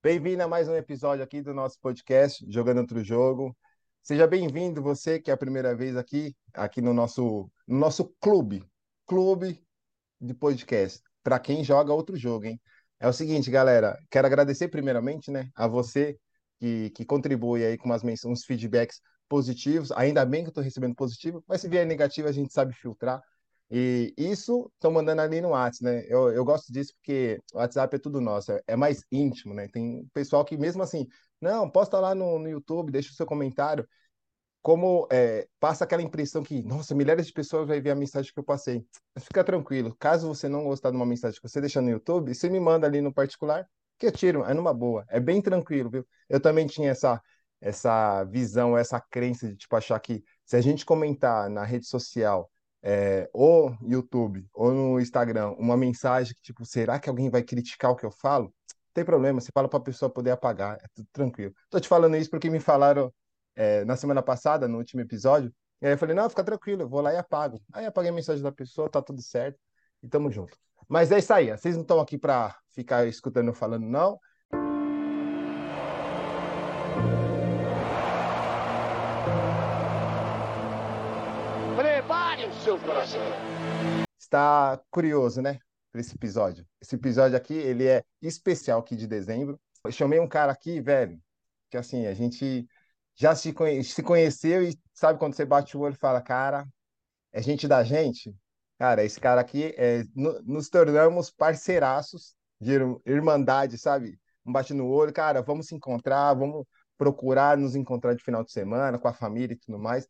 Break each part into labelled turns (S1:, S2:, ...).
S1: Bem-vindo a mais um episódio aqui do nosso podcast Jogando Outro Jogo. Seja bem-vindo você que é a primeira vez aqui, aqui no nosso, no nosso clube, clube de podcast, para quem joga outro jogo, hein? É o seguinte, galera, quero agradecer primeiramente, né, a você que, que contribui aí com umas uns feedbacks positivos. Ainda bem que eu estou recebendo positivo, mas se vier negativo a gente sabe filtrar. E isso estão mandando ali no WhatsApp, né? Eu, eu gosto disso porque o WhatsApp é tudo nosso, é, é mais íntimo, né? Tem pessoal que mesmo assim, não, posta lá no, no YouTube, deixa o seu comentário. Como é, passa aquela impressão que, nossa, milhares de pessoas vai ver a mensagem que eu passei. Fica tranquilo, caso você não gostar de uma mensagem que você deixa no YouTube, você me manda ali no particular, que eu tiro, é numa boa, é bem tranquilo, viu? Eu também tinha essa, essa visão, essa crença de tipo achar que se a gente comentar na rede social é, ou YouTube ou no Instagram uma mensagem que, tipo, será que alguém vai criticar o que eu falo? Não tem problema, você fala para a pessoa poder apagar, é tudo tranquilo. Tô te falando isso porque me falaram é, na semana passada, no último episódio, e aí eu falei, não, fica tranquilo, eu vou lá e apago. Aí apaguei a mensagem da pessoa, tá tudo certo, e tamo junto. Mas é isso aí, vocês não estão aqui para ficar escutando eu falando, não. Coração. Está curioso, né? Para esse episódio. Esse episódio aqui, ele é especial aqui de dezembro. Eu chamei um cara aqui, velho, que assim, a gente já se, conhe se conheceu e sabe quando você bate o olho e fala, cara, é gente da gente? Cara, esse cara aqui, é, nos tornamos parceiraços de irmandade, sabe? Um bate no olho, cara, vamos se encontrar, vamos procurar nos encontrar de final de semana com a família e tudo mais.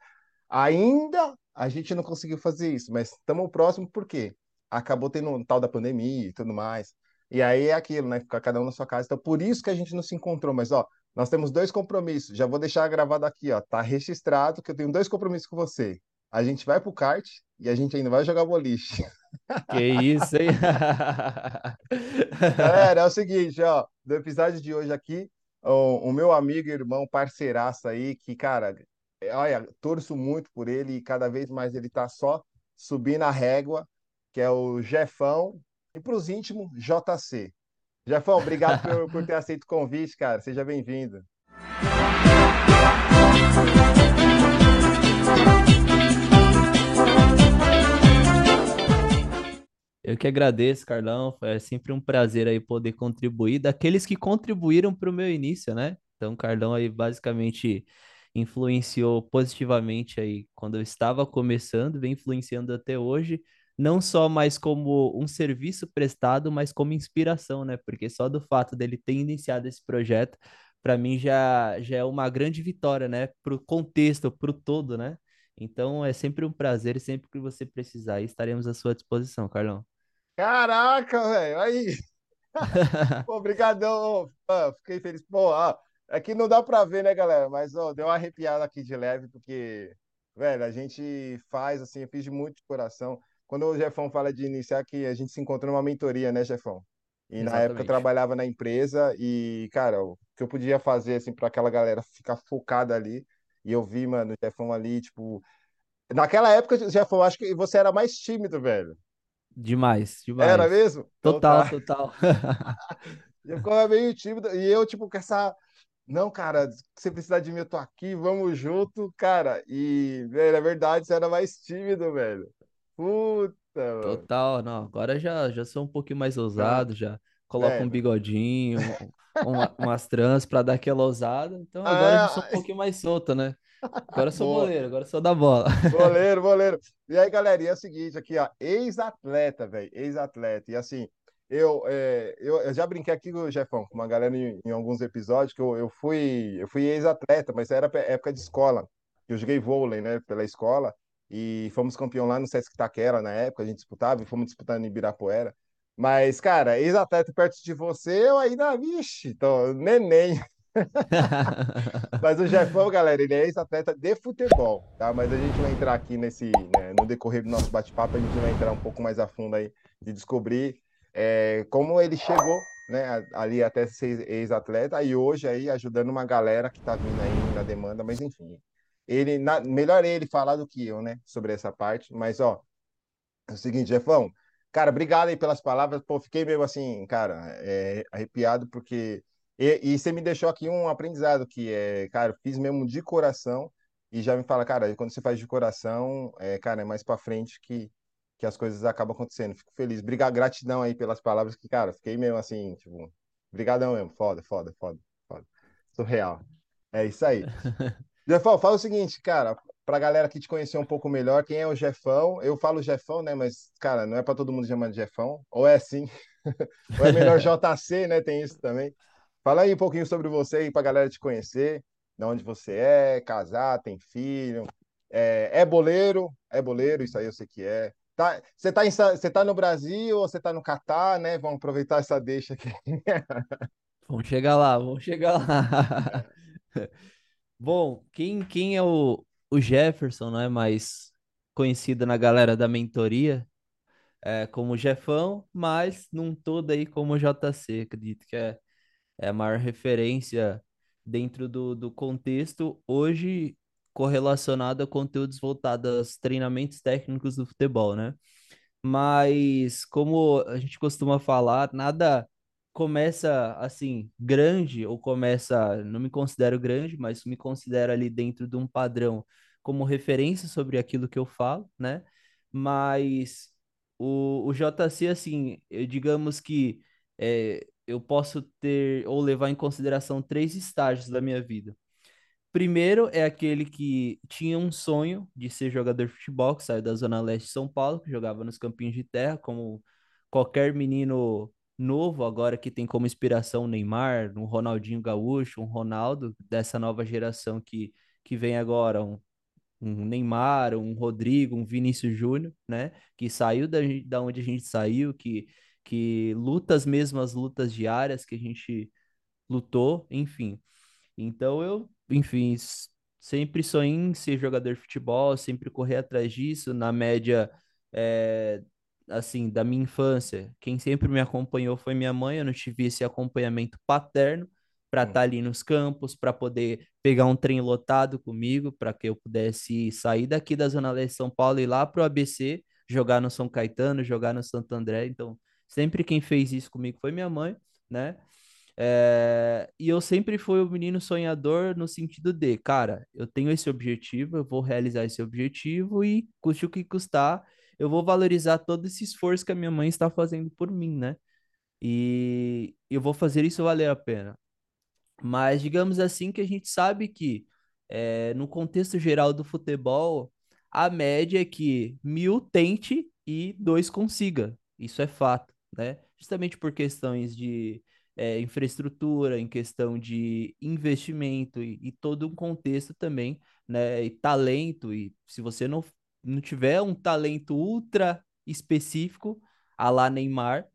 S1: Ainda a gente não conseguiu fazer isso, mas estamos próximo porque acabou tendo um tal da pandemia e tudo mais. E aí é aquilo, né? Ficar cada um na sua casa. Então, por isso que a gente não se encontrou. Mas, ó, nós temos dois compromissos. Já vou deixar gravado aqui, ó. Tá registrado que eu tenho dois compromissos com você. A gente vai pro kart e a gente ainda vai jogar boliche.
S2: Que isso, hein?
S1: Galera, é o seguinte, ó. Do episódio de hoje aqui, o, o meu amigo e irmão, parceiraço aí, que, cara, olha, torço muito por ele e cada vez mais ele está só subindo a régua, que é o Jefão, e para os íntimos, JC. Jefão, obrigado por, por ter aceito o convite, cara. Seja bem-vindo.
S2: Eu que agradeço, Carlão. É sempre um prazer aí poder contribuir daqueles que contribuíram para o meu início, né? Então, Carlão aí basicamente influenciou positivamente aí quando eu estava começando, vem influenciando até hoje, não só mais como um serviço prestado, mas como inspiração, né? Porque só do fato dele ter iniciado esse projeto, para mim já, já é uma grande vitória, né? Para o contexto, para o todo, né? Então é sempre um prazer e sempre que você precisar, estaremos à sua disposição, Carlão.
S1: Caraca, velho, aí. Obrigadão, fiquei feliz. Pô, ah, Aqui é não dá para ver, né, galera? Mas ó, deu uma arrepiada aqui de leve, porque, velho, a gente faz assim, eu fiz de muito de coração. Quando o Jefão fala de iniciar, que a gente se encontrou numa mentoria, né, Jefão? E Exatamente. na época eu trabalhava na empresa e, cara, o que eu podia fazer, assim, para aquela galera ficar focada ali. E eu vi, mano, o Jefão ali, tipo. Naquela época, Jefão, acho que você era mais tímido, velho.
S2: Demais, demais.
S1: Era mesmo?
S2: Total, então, tá. total.
S1: eu ficava meio tímido. E eu, tipo, com essa não, cara, você precisar de mim, eu tô aqui, vamos junto, cara. E, velho, é verdade, você era mais tímido, velho. Puta, mano.
S2: Total, não. Agora já, já sou um pouquinho mais ousado, já coloco é, um bigodinho, uma, umas trans pra dar aquela ousada. Então agora é, já sou um pouquinho mais solto, né? Agora sou Boa. goleiro, agora sou da bola.
S1: Goleiro, goleiro. E aí, galera, e é o seguinte aqui, ó, ex-atleta, velho, ex-atleta. E assim, eu, é, eu, eu, já brinquei aqui, Jefão, com uma galera em, em alguns episódios que eu, eu fui, eu fui ex-atleta, mas era época de escola. Eu joguei vôlei, né, pela escola e fomos campeão lá no Sesc Taquera na época, a gente disputava e fomos disputando em Ibirapuera. Mas, cara, ex-atleta perto de você, eu ainda, vixe, tô neném. Mas o Jefão, galera, ele é ex-atleta de futebol, tá? Mas a gente vai entrar aqui nesse, né, no decorrer do nosso bate-papo, a gente vai entrar um pouco mais a fundo aí de descobrir é, como ele chegou né, ali até ser ex-atleta e hoje aí ajudando uma galera que está vindo aí na demanda, mas enfim, ele na, melhor ele falar do que eu, né, sobre essa parte, mas ó, é o seguinte, Jefão, cara, obrigado aí pelas palavras, pô, fiquei meio assim, cara, é, arrepiado porque E, e você me deixou aqui um aprendizado que é, cara, fiz mesmo de coração e já me fala, cara, quando você faz de coração, é, cara, é mais para frente que, que as coisas acabam acontecendo. Fico feliz. Obrigado, gratidão aí pelas palavras que, cara, fiquei mesmo assim, tipo, brigadão mesmo. Foda, foda, foda, foda. Surreal. É isso aí. Jefão, fala o seguinte, cara, pra galera que te conhecer um pouco melhor, quem é o Jefão? Eu falo Jefão, né, mas, cara, não é para todo mundo chamar de Jefão. Ou é sim, ou é melhor JC, né, tem isso também. Fala aí um pouquinho sobre você aí pra galera te conhecer, de onde você é, casar, tem filho, é, é boleiro, é boleiro, isso aí eu sei que é. Tá, você, tá em, você tá no Brasil ou você tá no Catar, né? Vamos aproveitar essa deixa aqui.
S2: Vamos chegar lá, vamos chegar lá. Bom, quem, quem é o, o Jefferson, não é mais conhecido na galera da mentoria é, como Jefão, mas num todo aí como JC, acredito que é é a maior referência dentro do, do contexto hoje correlacionado a conteúdos voltados aos treinamentos técnicos do futebol, né? Mas como a gente costuma falar, nada começa assim grande ou começa, não me considero grande, mas me considero ali dentro de um padrão como referência sobre aquilo que eu falo, né? Mas o, o JC, assim, eu, digamos que é, eu posso ter ou levar em consideração três estágios da minha vida. Primeiro é aquele que tinha um sonho de ser jogador de futebol, que saiu da Zona Leste de São Paulo, que jogava nos campinhos de terra, como qualquer menino novo, agora que tem como inspiração o Neymar, um Ronaldinho Gaúcho, um Ronaldo, dessa nova geração que, que vem agora, um, um Neymar, um Rodrigo, um Vinícius Júnior, né? Que saiu da, da onde a gente saiu, que que luta as mesmas lutas diárias que a gente lutou, enfim. Então eu, enfim, sempre sonhei em ser jogador de futebol, sempre correr atrás disso, na média, é, assim, da minha infância. Quem sempre me acompanhou foi minha mãe, eu não tive esse acompanhamento paterno para estar tá ali nos campos, para poder pegar um trem lotado comigo, para que eu pudesse sair daqui da Zona Leste de São Paulo e ir lá para o ABC, jogar no São Caetano, jogar no Santo André. Então, Sempre quem fez isso comigo foi minha mãe, né? É, e eu sempre fui o menino sonhador no sentido de, cara, eu tenho esse objetivo, eu vou realizar esse objetivo e custe o que custar, eu vou valorizar todo esse esforço que a minha mãe está fazendo por mim, né? E eu vou fazer isso valer a pena. Mas digamos assim que a gente sabe que é, no contexto geral do futebol, a média é que mil tente e dois consiga. Isso é fato né? Justamente por questões de é, infraestrutura, em questão de investimento e, e, todo um contexto também, né? E talento, e se você não, não tiver um talento ultra específico, a lá Neymar,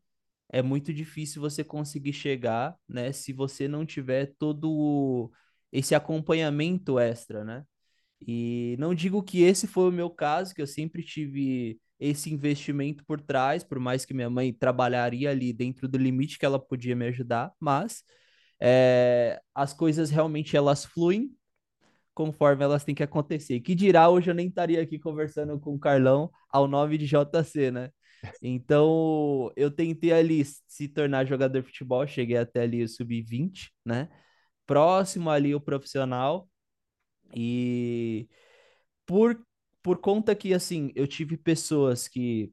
S2: é muito difícil você conseguir chegar, né? Se você não tiver todo esse acompanhamento extra, né? E não digo que esse foi o meu caso, que eu sempre tive esse investimento por trás, por mais que minha mãe trabalharia ali dentro do limite que ela podia me ajudar, mas é, as coisas realmente elas fluem conforme elas têm que acontecer. Que dirá, hoje eu nem estaria aqui conversando com o Carlão ao nome de JC, né? Então, eu tentei ali se tornar jogador de futebol, cheguei até ali o sub-20, né? Próximo ali o profissional. E por por conta que, assim, eu tive pessoas que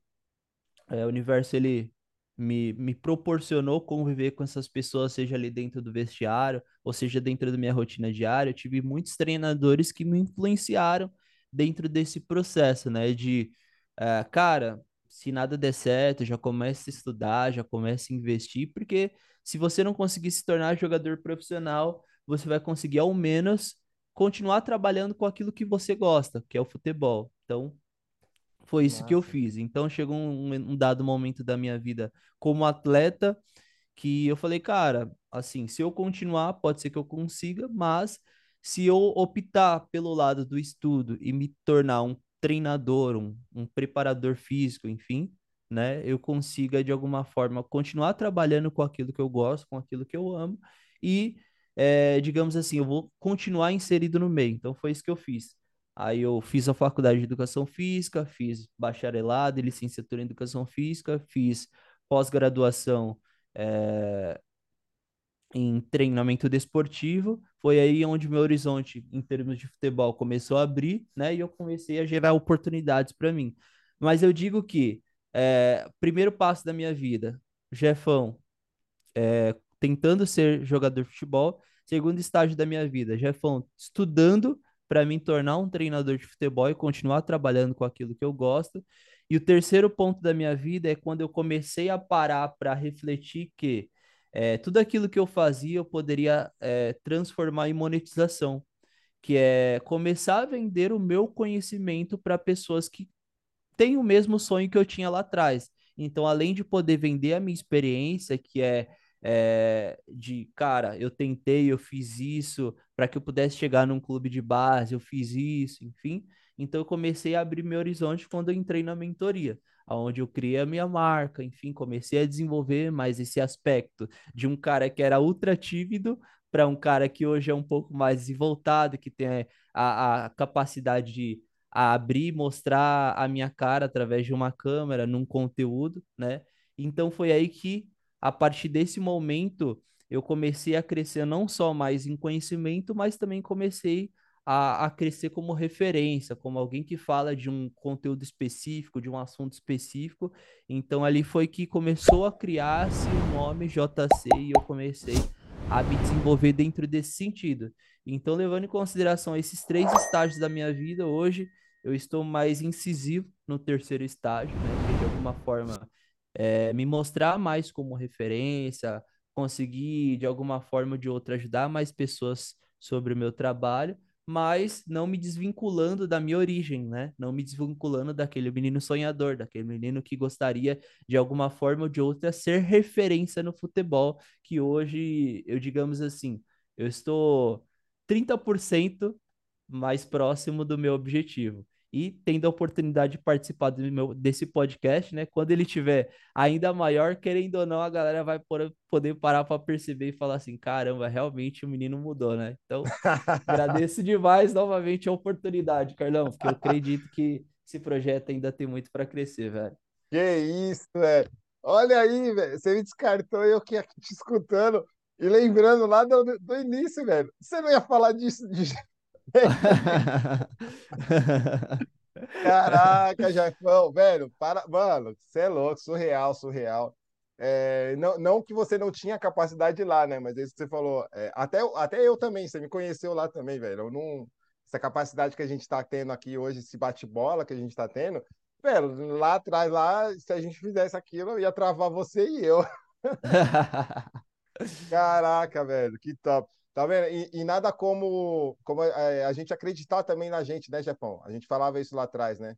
S2: é, o universo, ele me, me proporcionou conviver com essas pessoas, seja ali dentro do vestiário, ou seja dentro da minha rotina diária. Eu tive muitos treinadores que me influenciaram dentro desse processo, né? De, é, cara, se nada der certo, já comece a estudar, já comece a investir, porque se você não conseguir se tornar jogador profissional, você vai conseguir ao menos continuar trabalhando com aquilo que você gosta, que é o futebol. Então, foi isso Nossa. que eu fiz. Então, chegou um, um, dado momento da minha vida como atleta que eu falei, cara, assim, se eu continuar, pode ser que eu consiga, mas se eu optar pelo lado do estudo e me tornar um treinador, um, um preparador físico, enfim, né, eu consiga de alguma forma continuar trabalhando com aquilo que eu gosto, com aquilo que eu amo e é, digamos assim, eu vou continuar inserido no meio. Então foi isso que eu fiz. Aí eu fiz a faculdade de educação física, fiz bacharelado e licenciatura em educação física, fiz pós-graduação é, em treinamento desportivo. Foi aí onde meu horizonte em termos de futebol começou a abrir, né? E eu comecei a gerar oportunidades para mim. Mas eu digo que é, primeiro passo da minha vida, Jefão, é, tentando ser jogador de futebol. Segundo estágio da minha vida, Jefão, estudando para me tornar um treinador de futebol e continuar trabalhando com aquilo que eu gosto. E o terceiro ponto da minha vida é quando eu comecei a parar para refletir que é, tudo aquilo que eu fazia eu poderia é, transformar em monetização, que é começar a vender o meu conhecimento para pessoas que têm o mesmo sonho que eu tinha lá atrás. Então, além de poder vender a minha experiência, que é é, de cara, eu tentei, eu fiz isso para que eu pudesse chegar num clube de base, eu fiz isso, enfim. Então eu comecei a abrir meu horizonte quando eu entrei na mentoria, onde eu criei a minha marca, enfim, comecei a desenvolver mais esse aspecto de um cara que era ultra tímido para um cara que hoje é um pouco mais voltado, que tem a, a capacidade de abrir, mostrar a minha cara através de uma câmera, num conteúdo, né? Então foi aí que a partir desse momento, eu comecei a crescer não só mais em conhecimento, mas também comecei a, a, crescer como referência, como alguém que fala de um conteúdo específico, de um assunto específico. Então, ali foi que começou a criar-se o nome JC e eu comecei a me desenvolver dentro desse sentido. Então, levando em consideração esses três estágios da minha vida, hoje eu estou mais incisivo no terceiro estágio, né? De alguma forma é, me mostrar mais como referência, conseguir de alguma forma ou de outra ajudar mais pessoas sobre o meu trabalho, mas não me desvinculando da minha origem, né? Não me desvinculando daquele menino sonhador, daquele menino que gostaria de alguma forma ou de outra ser referência no futebol, que hoje, eu digamos assim, eu estou 30% mais próximo do meu objetivo e tendo a oportunidade de participar meu, desse podcast, né? Quando ele tiver ainda maior, querendo ou não, a galera vai poder parar para perceber e falar assim: caramba, realmente o menino mudou, né? Então, agradeço demais novamente a oportunidade, Carlão, porque eu acredito que esse projeto ainda tem muito para crescer, velho.
S1: Que isso, velho. Olha aí, velho. Você me descartou eu que aqui te escutando e lembrando lá do, do início, velho. Você não ia falar disso de Caraca, Jefão, velho, para, mano, você é louco, surreal, surreal. É, não, não que você não tinha capacidade lá, né? Mas isso que você falou, é, até, até eu também, você me conheceu lá também, velho. Eu não, essa capacidade que a gente está tendo aqui hoje, esse bate-bola que a gente está tendo, velho, lá atrás, lá, se a gente fizesse aquilo, ia travar você e eu. Caraca, velho, que top. Tá vendo? E, e, nada como, como é, a gente acreditar também na gente, né, Japão? A gente falava isso lá atrás, né?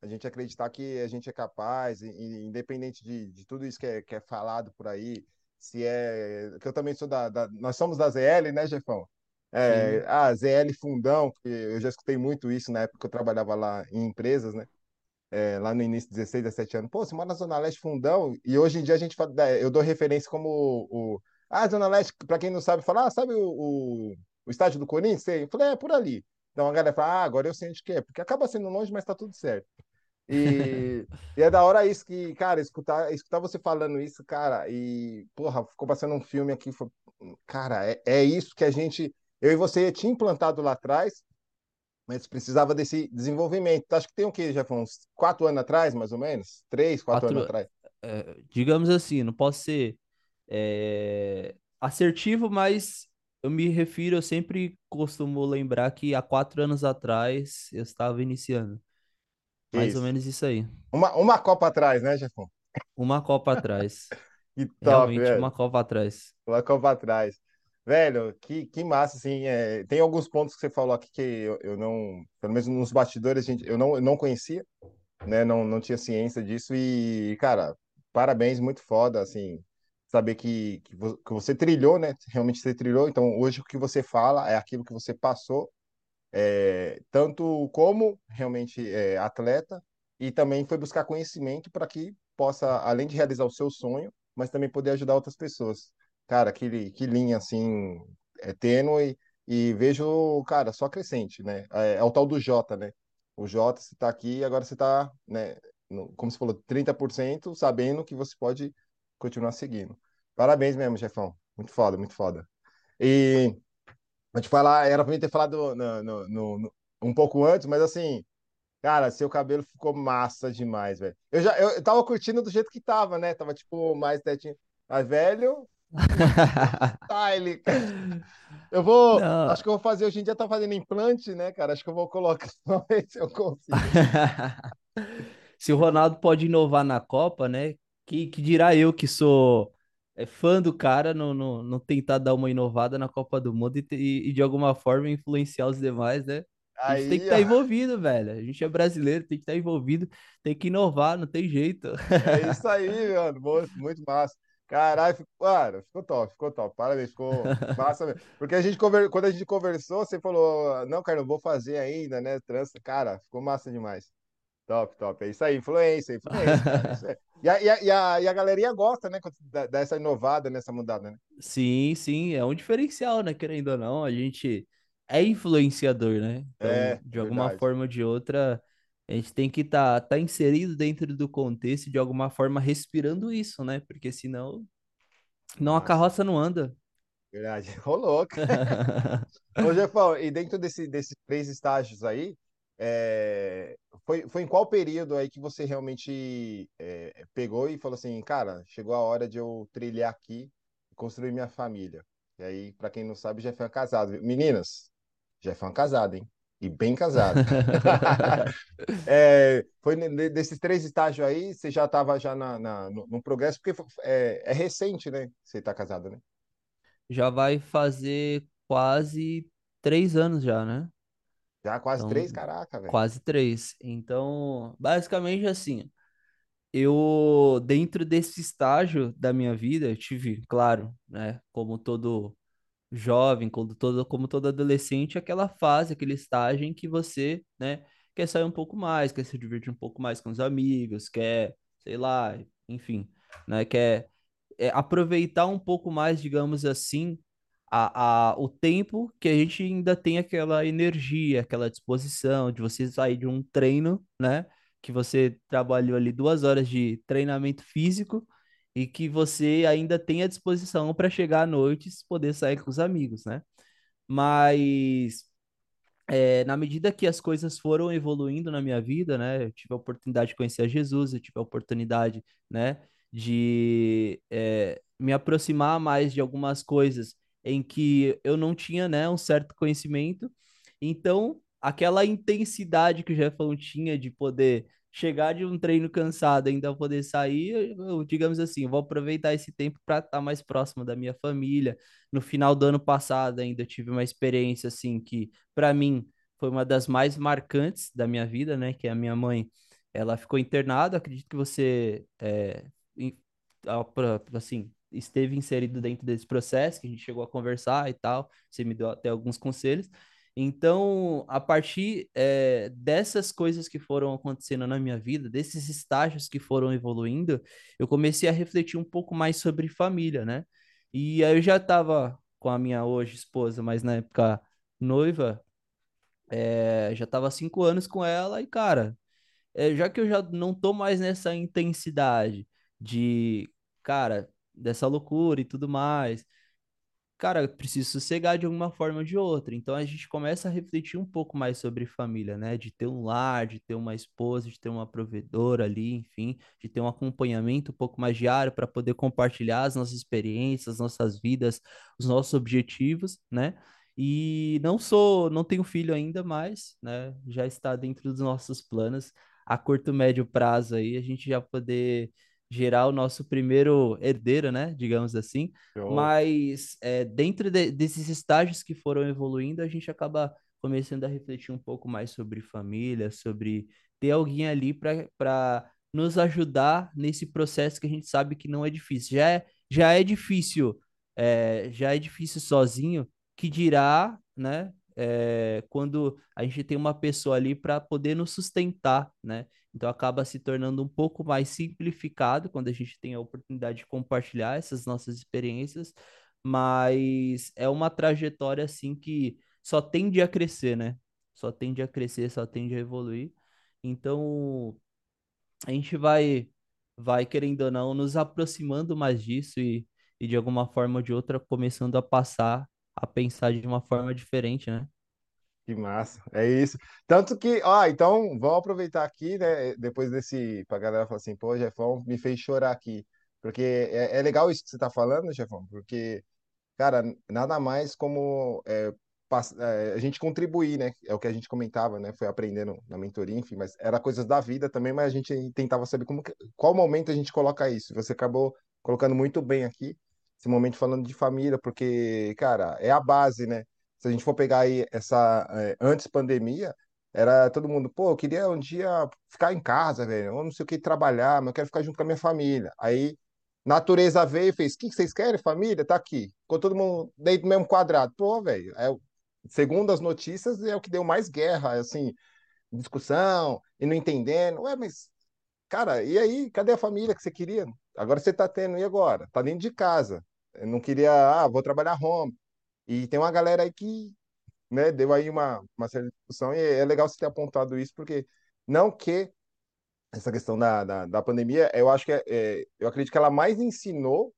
S1: A gente acreditar que a gente é capaz, e, e, independente de, de tudo isso que é, que é falado por aí, se é. Que eu também sou da, da. Nós somos da ZL, né, Jefão? É, ah, ZL Fundão, porque eu já escutei muito isso na época que eu trabalhava lá em empresas, né? É, lá no início, 16, 17 anos. Pô, você mora na Zona Leste Fundão, e hoje em dia a gente fala, eu dou referência como o ah, Zona Leste, para quem não sabe, falar, sabe o, o, o, estádio do Corinthians? Eu falei, é por ali. Então a galera fala, ah, agora eu sei onde que é, porque acaba sendo longe, mas tá tudo certo. E, e, é da hora isso que, cara, escutar, escutar você falando isso, cara, e, porra, ficou passando um filme aqui, foi, cara, é, é isso que a gente, eu e você tinha implantado lá atrás, mas precisava desse desenvolvimento. Acho que tem o que, já foi uns quatro anos atrás, mais ou menos? Três, quatro, quatro anos atrás.
S2: É, digamos assim, não posso ser é, assertivo, mas eu me refiro, eu sempre costumo lembrar que há quatro anos atrás eu estava iniciando. Mais isso. ou menos isso aí.
S1: Uma, uma Copa atrás, né, Jefão?
S2: Uma Copa atrás.
S1: que top, Realmente, velho.
S2: uma Copa atrás.
S1: Uma Copa atrás. Velho, que, que massa, assim, é, tem alguns pontos que você falou aqui que eu, eu não, pelo menos nos bastidores, gente, eu não, eu não conhecia, né, não, não tinha ciência disso e, cara, parabéns, muito foda, assim, saber que, que, você trilhou, né? Realmente você trilhou. Então, hoje o que você fala é aquilo que você passou, é, tanto como realmente é, atleta, e também foi buscar conhecimento para que possa, além de realizar o seu sonho, mas também poder ajudar outras pessoas. Cara, que, que linha assim, é tênue e vejo, cara, só crescente, né? É, é o tal do Jota, né? O Jota, você está aqui, agora você está, né, como você falou, 30%, sabendo que você pode continuar seguindo. Parabéns mesmo, Jefão. Muito foda, muito foda. E vou te falar, era pra mim ter falado no, no, no, no, um pouco antes, mas assim, cara, seu cabelo ficou massa demais, velho. Eu já eu, eu tava curtindo do jeito que tava, né? Tava tipo mais tetinho. Mas, velho, style, cara. Eu vou,
S2: Não.
S1: acho que eu vou fazer, hoje em dia tá fazendo implante, né, cara? Acho que eu vou colocar, vamos ver se eu consigo.
S2: Se o Ronaldo pode inovar na Copa, né? Que, que dirá eu que sou é, fã do cara não, não, não tentar dar uma inovada na Copa do Mundo e, e, e de alguma forma influenciar os demais, né? A gente tem que
S1: Aí,
S2: estar
S1: ó,
S2: envolvido, velho. A gente é brasileiro, tem que estar envolvido, tem que inovar, não tem jeito.
S1: é isso aí, mano. Muito, muito massa. Caralho, ficou, cara, ficou top, ficou top. Parabéns, ficou massa mesmo. Porque a gente conver... quando a gente conversou, você falou, não, cara, não vou fazer ainda, né? Trança. Cara, ficou massa demais. Top, top. É isso aí, influência, influência, é. E a, e a, e a, e a galerinha gosta, né? Dessa inovada, nessa mudada, né?
S2: Sim, sim, é um diferencial, né? Querendo ou não, a gente é influenciador, né? Então,
S1: É,
S2: de alguma
S1: verdade.
S2: forma ou de outra, a gente tem que estar tá, tá inserido dentro do contexto, e de alguma forma respirando isso, né? Porque senão, não a carroça não anda.
S1: Verdade. Rolou, Ô, Jefão, e dentro desse, desses três estágios aí, é, foi, foi em qual período aí que você realmente é, pegou e falou assim, cara, chegou a hora de eu trilhar aqui e construir minha família? E aí, para quem não sabe, Jefão é casado. viu? Meninas, Jefão é casado, hein? E bem casado. É, foi desses três estágios aí, você já estava já na, na- no, no progresso, porque é, é recente, né? Você tá casado, né?
S2: Já vai fazer quase três anos já, né?
S1: Já quase
S2: Então,
S1: três, caraca, velho.
S2: quase três. Então, basicamente assim, eu, dentro desse estágio da minha vida, eu tive, claro, né? Como todo jovem, como todo, como todo adolescente, aquela fase, aquele estágio em que você, né, quer sair um pouco mais, quer se divertir um pouco mais com os amigos, quer, sei lá, enfim, né, quer é, aproveitar um pouco mais, digamos assim, a, a, o tempo que a gente ainda tem aquela energia, aquela disposição de você sair de um treino, né, que você trabalhou ali duas horas de treinamento físico e que você ainda tem a disposição para chegar à noite e poder sair com os amigos, né? Mas é, na medida que as coisas foram evoluindo na minha vida, né? Eu tive a oportunidade de conhecer a Jesus, eu tive a oportunidade, né, de é, me aproximar mais de algumas coisas em que eu não tinha, né, um certo conhecimento. Então, aquela intensidade que o Jefão tinha de poder chegar de um treino cansado, ainda poder sair, eu, digamos assim, vou aproveitar esse tempo para estar mais próximo da minha família. No final do ano passado, ainda tive uma experiência assim que para mim foi uma das mais marcantes da minha vida, né? Que a minha mãe, ela ficou internada. Acredito que você, é, assim, esteve inserido dentro desse processo, que a gente chegou a conversar e tal. Você me deu até alguns conselhos. Então, a partir é, dessas coisas que foram acontecendo na minha vida, desses estágios que foram evoluindo, eu comecei a refletir um pouco mais sobre família, né? E aí eu já estava com a minha hoje esposa, mas na época noiva, é, já estava cinco anos com ela e, cara, é, já que eu já não tô mais nessa intensidade de, cara, dessa loucura e tudo mais, cara, eu preciso sossegar de alguma forma ou de outra. Então a gente começa a refletir um pouco mais sobre família, né? De ter um lar, de ter uma esposa, de ter uma provedora ali, enfim, de ter um acompanhamento um pouco mais diário para poder compartilhar as nossas experiências, as nossas vidas, os nossos objetivos, né? E não sou, não tenho filho ainda, mas, né, já está dentro dos nossos planos a curto médio prazo aí a gente já poder gerar o nosso primeiro herdeiro, né, digamos assim
S1: Show.
S2: mas é, dentro de- desses estágios que foram evoluindo, a gente acaba começando a refletir um pouco mais sobre família, sobre ter alguém ali para nos ajudar nesse processo que a gente sabe que não é difícil. Já é, já é difícil, é, já é difícil sozinho, que dirá, né? é, quando a gente tem uma pessoa ali para poder nos sustentar, né? Então acaba se tornando um pouco mais simplificado quando a gente tem a oportunidade de compartilhar essas nossas experiências, mas é uma trajetória assim que só tende a crescer, né? Só tende a crescer, só tende a evoluir. Então a gente vai vai querendo ou não nos aproximando mais disso e e de alguma forma ou de outra começando a passar a pensar de uma forma diferente, né?
S1: Que massa, é isso. Tanto que, ó, então vamos aproveitar aqui, né? Depois desse, pra galera falar assim, pô, Jefão me fez chorar aqui. Porque é, é legal isso que você tá falando, Jefão, porque, cara, nada mais como é, é, a gente contribuir, né? É o que a gente comentava, né? Foi aprendendo na mentoria, enfim, mas era coisas da vida também, mas a gente tentava saber como, que- qual momento a gente coloca isso. Você acabou colocando muito bem aqui, esse momento falando de família, porque, cara, é a base, né? Se a gente for pegar aí essa, é, antes pandemia, era todo mundo, pô, eu queria um dia ficar em casa, velho, eu não sei o que trabalhar, mas eu quero ficar junto com a minha família. Aí Natureza veio e fez: o que vocês querem, família? Tá aqui. Ficou todo mundo dentro do mesmo quadrado. Pô, velho, é, segundo as notícias, é o que deu mais guerra, assim, discussão e não entendendo. Ué, mas, cara, e aí? Cadê a família que você queria? Agora você tá tendo, e agora? Tá dentro de casa. Eu não queria, ah, vou trabalhar home. E tem uma galera aí que, né, deu aí uma, uma certa discussão, e é legal você ter apontado isso, porque não que essa questão da, da, da pandemia, eu acho que é, é, eu acredito que ela mais ensinou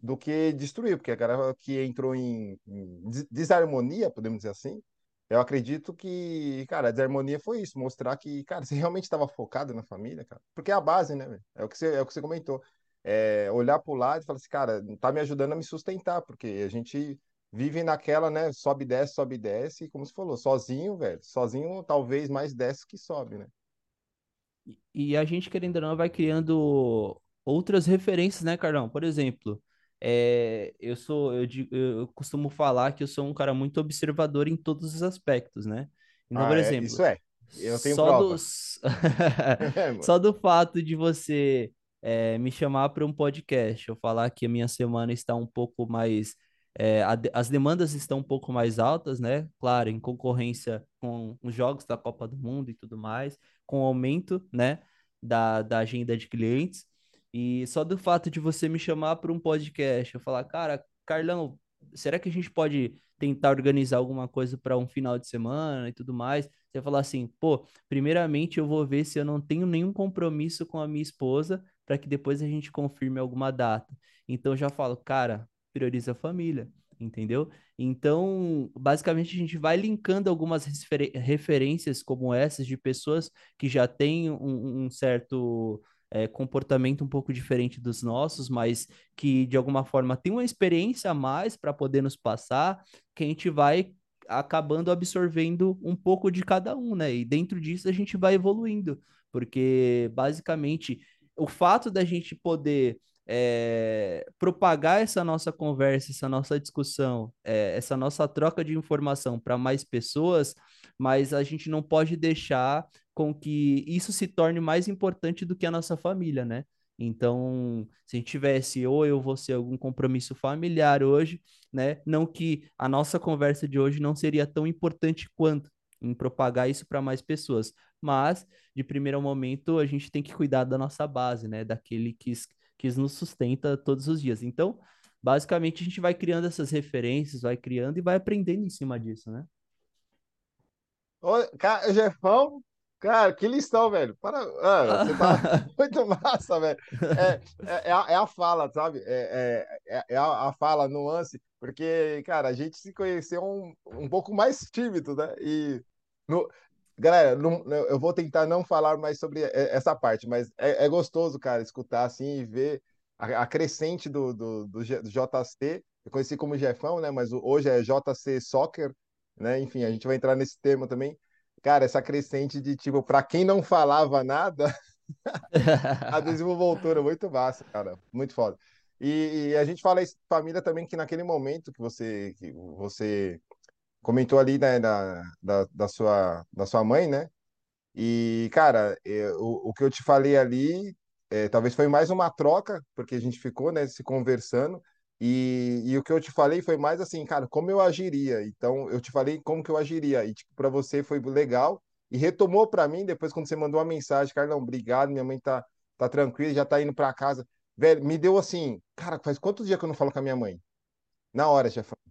S1: do que destruiu, porque a galera que entrou em, em des- desarmonia, podemos dizer assim, eu acredito que, cara, a desarmonia foi isso, mostrar que, cara, você realmente estava focado na família, cara, porque é a base, né? É o que você, é o que você comentou. É olhar para o lado e falar assim, cara, tá me ajudando a me sustentar, porque a gente vive naquela, né, sobe, desce, sobe, desce, e como você falou, sozinho, velho, sozinho talvez mais desce que sobe, né?
S2: E a gente, querendo ou não, vai criando outras referências, né, Carlão? Por exemplo, é, eu sou, eu, digo- eu costumo falar que eu sou um cara muito observador em todos os aspectos, né? Então, por
S1: Ah, é, isso
S2: exemplo,
S1: é. Eu tenho
S2: só
S1: prova.
S2: dos, só do fato de você é, me chamar para um podcast, eu falar que a minha semana está um pouco mais, é, a as demandas estão um pouco mais altas, né? Claro, em concorrência com os jogos da Copa do Mundo e tudo mais com o aumento, né, da, da agenda de clientes. E só do fato de você me chamar para um podcast, eu falar, cara, Carlão, será que a gente pode tentar organizar alguma coisa para um final de semana e tudo mais? Você falar assim, pô, primeiramente eu vou ver se eu não tenho nenhum compromisso com a minha esposa para que depois a gente confirme alguma data. Então já falo, cara, prioriza a família, entendeu? Então, basicamente, a gente vai linkando algumas referências como essas de pessoas que já têm um, um certo é, comportamento um pouco diferente dos nossos, mas que de alguma forma tem uma experiência a mais para poder nos passar, que a gente vai acabando absorvendo um pouco de cada um, né? E dentro disso a gente vai evoluindo, porque basicamente o fato da gente poder é, propagar essa nossa conversa, essa nossa discussão, é, essa nossa troca de informação para mais pessoas, mas a gente não pode deixar com que isso se torne mais importante do que a nossa família, né? Então, se tivesse ou eu você algum compromisso familiar hoje, né? Não que a nossa conversa de hoje não seria tão importante quanto em propagar isso para mais pessoas, mas de primeiro momento a gente tem que cuidar da nossa base, né? Daquele que que nos sustenta todos os dias. Então, basicamente, a gente vai criando essas referências, vai criando e vai aprendendo em cima disso, né?
S1: Ô, cara, Jefão, cara, que listão, velho. Para, ah, você tá muito massa, velho. É, é, é a, é a fala, sabe? É, é, é é a, a fala, nuance, porque, cara, a gente se conheceu um, um pouco mais tímido, né? E, no, galera, não- eu vou tentar não falar mais sobre essa parte, mas é, é gostoso, cara, escutar assim e ver a, a crescente do, do, do do JC. Eu conheci como Jefão, né? Mas hoje é JC Soccer né? Enfim, a gente vai entrar nesse tema também. Cara, essa crescente de tipo, para quem não falava nada, a desenvoltura, muito massa, cara, muito foda. E, e a gente fala isso família também, que naquele momento que você, que você comentou ali, né, da, da, da sua, da sua mãe, né? E, cara, é, o, que eu te falei ali, é, talvez foi mais uma troca, porque a gente ficou, né, se conversando, e, e o que eu te falei foi mais assim, cara, como eu agiria. Então, eu te falei como que eu agiria, e, tipo, para você foi legal, e retomou para mim depois quando você mandou uma mensagem, Carlão, obrigado, minha mãe tá, tá tranquila, já tá indo para casa. Velho, me deu assim, cara, faz quantos dias que eu não falo com a minha mãe? Na hora, chefe.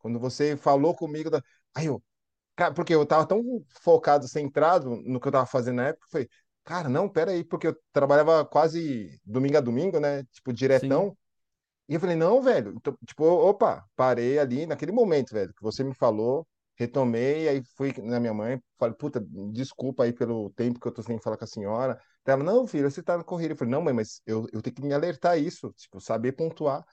S1: Quando você falou comigo, da... aí eu, Cara, porque eu tava tão focado, centrado no que eu tava fazendo na época, foi, cara, não, pera aí, porque eu trabalhava quase domingo a domingo, né? Tipo,
S2: Sim.
S1: diretão. E eu falei, não, velho. Então, tipo, opa, parei ali naquele momento, velho, que você me falou, retomei, aí fui na minha mãe, falei, puta, desculpa aí pelo tempo que eu tô sem falar com a senhora. Ela, não, filho, você tá na corrida. Eu falei, não, mãe, mas eu, eu tenho que me alertar isso, tipo, saber pontuar.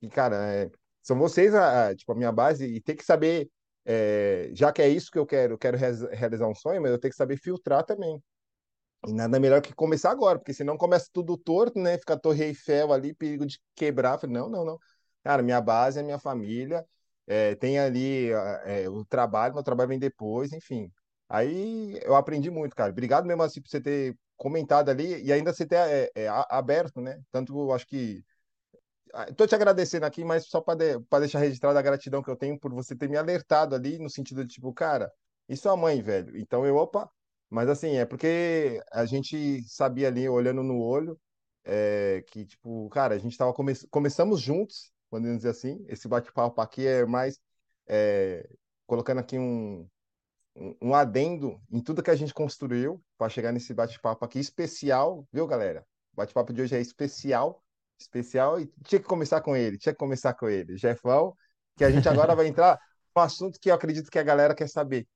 S1: E, cara, é, são vocês, a, a, tipo, a minha base, e tem que saber, é, já que é isso que eu quero, quero realizar um sonho, mas eu tenho que saber filtrar também. E nada melhor que começar agora, porque senão começa tudo torto, né? Fica a Torre Eiffel ali, perigo de quebrar. Falei, não, não, não. Cara, minha base é minha família, é, tem ali é, o trabalho, meu trabalho vem depois, enfim. Aí eu aprendi muito, cara. Obrigado mesmo assim por você ter comentado ali e ainda você ter é, é, aberto, né? Tanto acho que. Estou te agradecendo aqui, mas só para de, deixar registrada a gratidão que eu tenho por você ter me alertado ali, no sentido de tipo, cara, isso é mãe, velho. Então eu, opa, mas assim, é porque a gente sabia ali, olhando no olho, é, que, tipo, cara, a gente tava come começamos juntos, podemos dizer assim. Esse bate-papo aqui é mais é, colocando aqui um, um adendo em tudo que a gente construiu para chegar nesse bate-papo aqui especial, viu, galera? O bate-papo de hoje é especial, especial, e tinha que começar com ele, tinha que começar com ele, Jefão, que a gente agora vai entrar no assunto que eu acredito que a galera quer saber.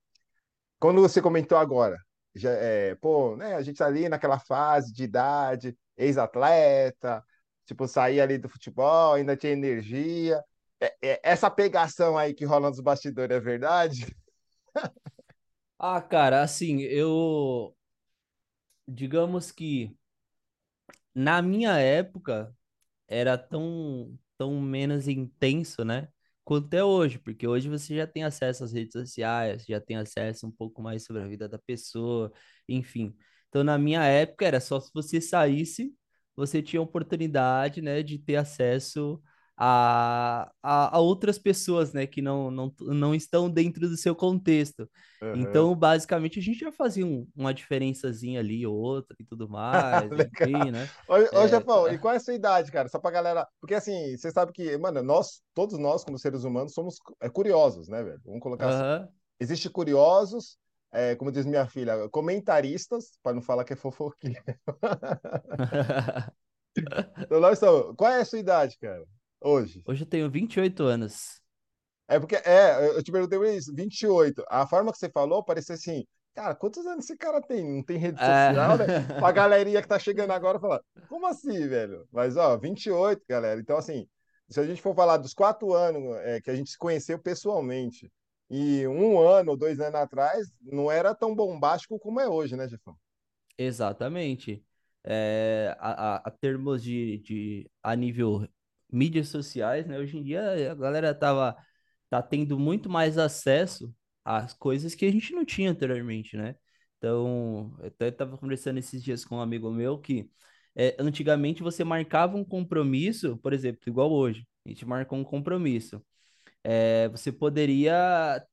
S1: Quando você comentou agora, já, é, pô, né, a gente tá ali naquela fase de idade, ex-atleta, tipo, sair ali do futebol, ainda tinha energia. É, é, essa pegação aí que rola nos bastidores é verdade?
S2: Ah, cara, assim, eu. Digamos que na minha época era tão, tão menos intenso, né? quanto é hoje, porque hoje você já tem acesso às redes sociais, já tem acesso um pouco mais sobre a vida da pessoa, enfim. Então, na minha época, era só se você saísse, você tinha oportunidade, né, de ter acesso a, a, a, outras pessoas, né, que não, não, não estão dentro do seu contexto. Uhum. Então, basicamente, a gente já fazia um, uma diferençazinha ali, outra e tudo mais, enfim, né?
S1: Ô, ô é, tá... e qual é a sua idade, cara? Só pra galera... Porque, assim, você sabe que, mano, nós, todos nós, como seres humanos, somos é, curiosos, né, velho? Vamos colocar uhum. assim. Existe curiosos, é, como diz minha filha, comentaristas, para não falar que é fofoquinha. então, nós estamos... Qual é a sua idade, cara? Hoje?
S2: Hoje eu tenho 28 anos.
S1: É porque, é, eu te perguntei isso, 28. A forma que você falou parecia assim, cara, quantos anos esse cara tem? Não tem rede social, é... né? Pra galerinha que tá chegando agora falar, como assim, velho? Mas, ó, 28, galera. Então, assim, se a gente for falar dos quatro anos é, que a gente se conheceu pessoalmente, e um ano ou dois anos atrás, não era tão bombástico como é hoje, né, Jefão?
S2: Exatamente. É, a, a, a termos de, de a nível mídias sociais, né? Hoje em dia a galera tava tá tendo muito mais acesso às coisas que a gente não tinha anteriormente, né? Então, eu até estava conversando esses dias com um amigo meu que é, antigamente você marcava um compromisso, por exemplo, igual hoje, a gente marcou um compromisso. É, você poderia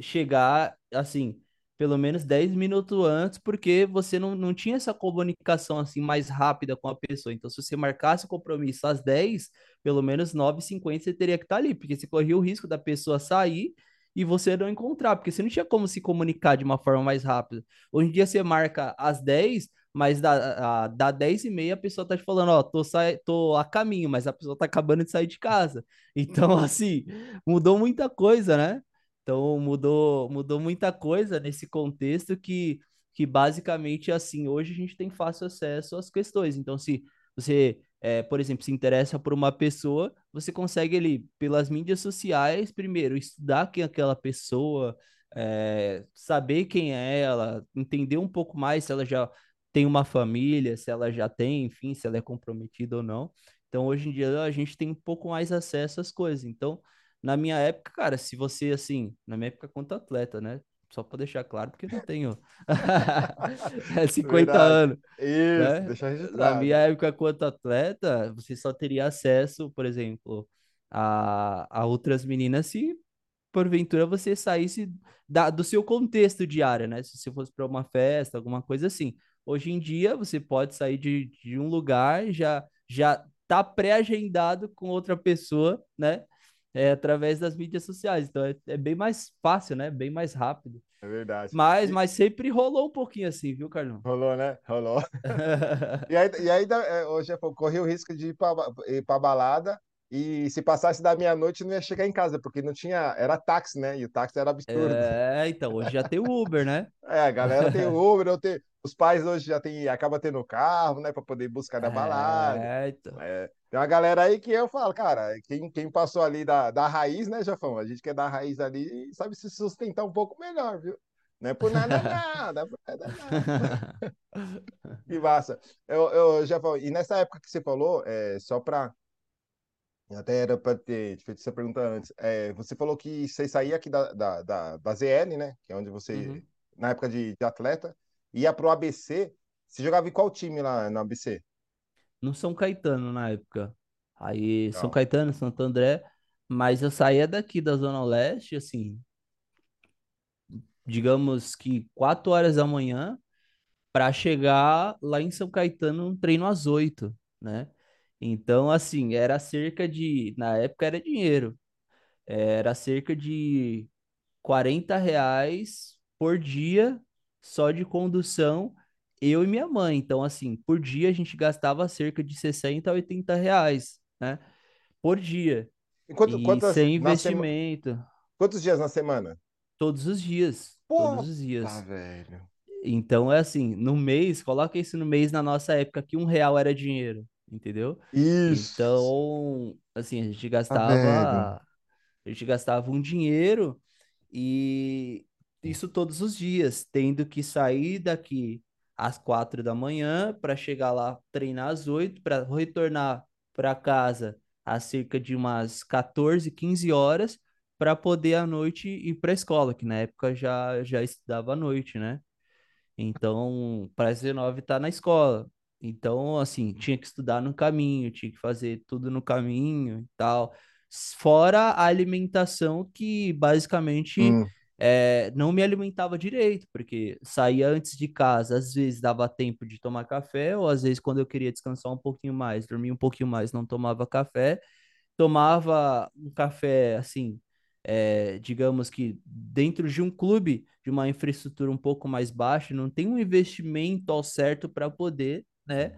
S2: chegar assim, pelo menos 10 minutos antes, porque você não, não tinha essa comunicação assim mais rápida com a pessoa. Então, se você marcasse o compromisso às 10, pelo menos 9h50 você teria que estar ali, porque você corria o risco da pessoa sair e você não encontrar, porque você não tinha como se comunicar de uma forma mais rápida. Hoje em dia você marca às 10, mas da, a, da 10 e meia a pessoa tá te falando, ó, tô, tô a caminho, mas a pessoa tá acabando de sair de casa. Então, assim, mudou muita coisa, né? Então mudou, mudou muita coisa nesse contexto que, que basicamente assim, hoje a gente tem fácil acesso às questões. Então, se você, é, por exemplo, se interessa por uma pessoa, você consegue ali, pelas mídias sociais, primeiro, estudar quem é aquela pessoa, é, saber quem é ela, entender um pouco mais se ela já tem uma família, se ela já tem, enfim, se ela é comprometida ou não. Então, hoje em dia, a gente tem um pouco mais acesso às coisas. Então, na minha época, cara, se você, assim, na minha época quanto atleta, né? Só para deixar claro, porque eu não tenho 50 Verdade. anos.
S1: Isso, né? deixa registrado.
S2: Na minha época, quanto atleta, você só teria acesso, por exemplo, a, a outras meninas se porventura você saísse da, do seu contexto diário, né? Se você fosse para uma festa, alguma coisa assim. Hoje em dia, você pode sair de, de um lugar já, já tá pré-agendado com outra pessoa, né? É, através das mídias sociais. Então é, é, bem mais fácil, né? Bem mais rápido.
S1: É verdade.
S2: Mas, e... mas sempre rolou um pouquinho assim, viu, Carlão?
S1: Rolou, né? Rolou. e aí, e aí é, hoje eu corri o risco de ir para balada e se passasse da meia-noite não ia chegar em casa, porque não tinha, era táxi, né? E o táxi era absurdo.
S2: É, então, hoje já tem o Uber, né?
S1: É, a galera tem o Uber, eu tenho, os pais hoje já tem, acaba tendo carro, né, para poder buscar na balada.
S2: É, então.
S1: É, tem uma galera aí que eu falo, cara, quem, quem passou ali da, da raiz, né, Jafão? A gente quer dar raiz ali sabe se sustentar um pouco melhor, viu? Não é por nada, não, não é por nada, não. que massa. Eu, eu, Jafão, e nessa época que você falou, é, só para até era para ter feito essa pergunta antes. É, você falou que você saía aqui da, da, da, da ZL, né? Que é onde você, uhum. na época de, de atleta, ia pro ABC. Você jogava em qual time lá no ABC?
S2: No São Caetano, na época. Aí. São Caetano, Santo André. Mas eu saía daqui da Zona Leste, assim, digamos que 4 horas da manhã, para chegar lá em São Caetano, um treino às 8, né? Então, assim, era cerca de. Na época era dinheiro. Era cerca de 40 reais por dia só de condução, eu e minha mãe. Então, assim, por dia a gente gastava cerca de 60 a 80 reais, né? Por dia.
S1: E, quanto,
S2: e
S1: quantas,
S2: sem investimento.
S1: Sema... Quantos dias na semana?
S2: Todos os dias. Pô, todos os dias.
S1: Ah, velho.
S2: Então é assim, no mês, coloca isso no mês na nossa época que um real era dinheiro, entendeu?
S1: Isso.
S2: Então, assim, a gente gastava, ah, a gente gastava um dinheiro e isso todos os dias, tendo que sair daqui às quatro da manhã para chegar lá treinar às oito, para retornar para casa às cerca de umas 14, 15 horas para poder à noite ir para a escola, que na época já já estudava à noite, né? Então, para as 19 tá na escola. Então, assim, tinha que estudar no caminho, tinha que fazer tudo no caminho e tal. Fora a alimentação que basicamente hum é, não me alimentava direito, porque saía antes de casa, às vezes dava tempo de tomar café, ou às vezes quando eu queria descansar um pouquinho mais, dormir um pouquinho mais, não tomava café. Tomava um café, assim, é, digamos que dentro de um clube, de uma infraestrutura um pouco mais baixa, não tem um investimento ao certo para poder, né?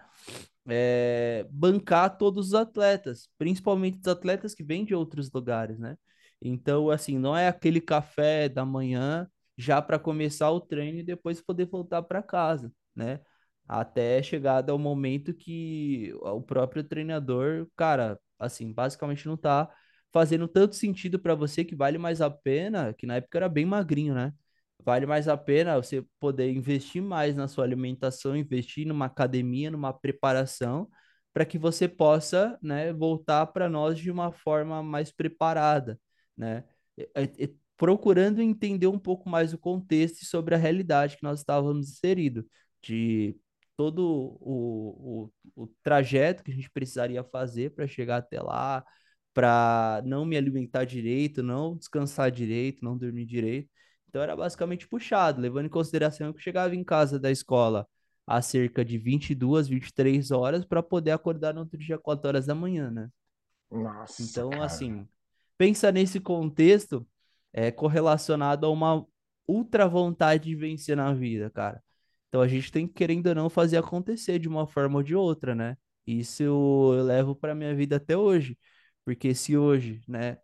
S2: É, bancar todos os atletas, principalmente os atletas que vêm de outros lugares, né? Então, assim, não é aquele café da manhã já para começar o treino e depois poder voltar para casa, né? Até chegada ao momento que o próprio treinador, cara, assim, basicamente não tá fazendo tanto sentido para você que vale mais a pena, que na época era bem magrinho, né? Vale mais a pena você poder investir mais na sua alimentação, investir numa academia, numa preparação, para que você possa, né, voltar para nós de uma forma mais preparada né? procurando entender um pouco mais o contexto sobre a realidade que nós estávamos inseridos, de todo o, o, o trajeto que a gente precisaria fazer para chegar até lá, para não me alimentar direito, não descansar direito, não dormir direito. Então era basicamente puxado, levando em consideração que eu chegava em casa da escola a cerca de 22, 23 horas para poder acordar no outro dia 4 horas da manhã, né?
S1: Nossa,
S2: então,
S1: cara.
S2: assim, pensa nesse contexto é, correlacionado a uma ultra vontade de vencer na vida, cara. Então a gente tem que, querendo ou não, fazer acontecer de uma forma ou de outra, né? Isso eu, levo para minha vida até hoje. Porque se hoje, né,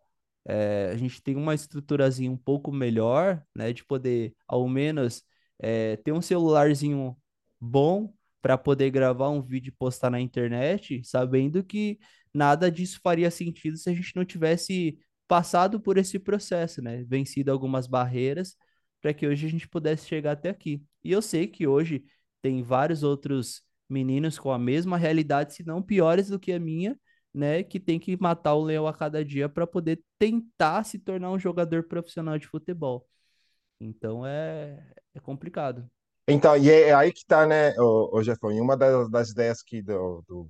S2: é, a gente tem uma estruturazinha um pouco melhor, né, de poder, ao menos, é, ter um celularzinho bom para poder gravar um vídeo e postar na internet, sabendo que nada disso faria sentido se a gente não tivesse passado por esse processo, né? Vencido algumas barreiras para que hoje a gente pudesse chegar até aqui. E eu sei que hoje tem vários outros meninos com a mesma realidade, se não piores do que a minha, né, que tem que matar o leão a cada dia para poder tentar se tornar um jogador profissional de futebol. Então é, é complicado.
S1: Então, e é aí que tá, né, ô Jefão, e uma das, das ideias aqui do, do,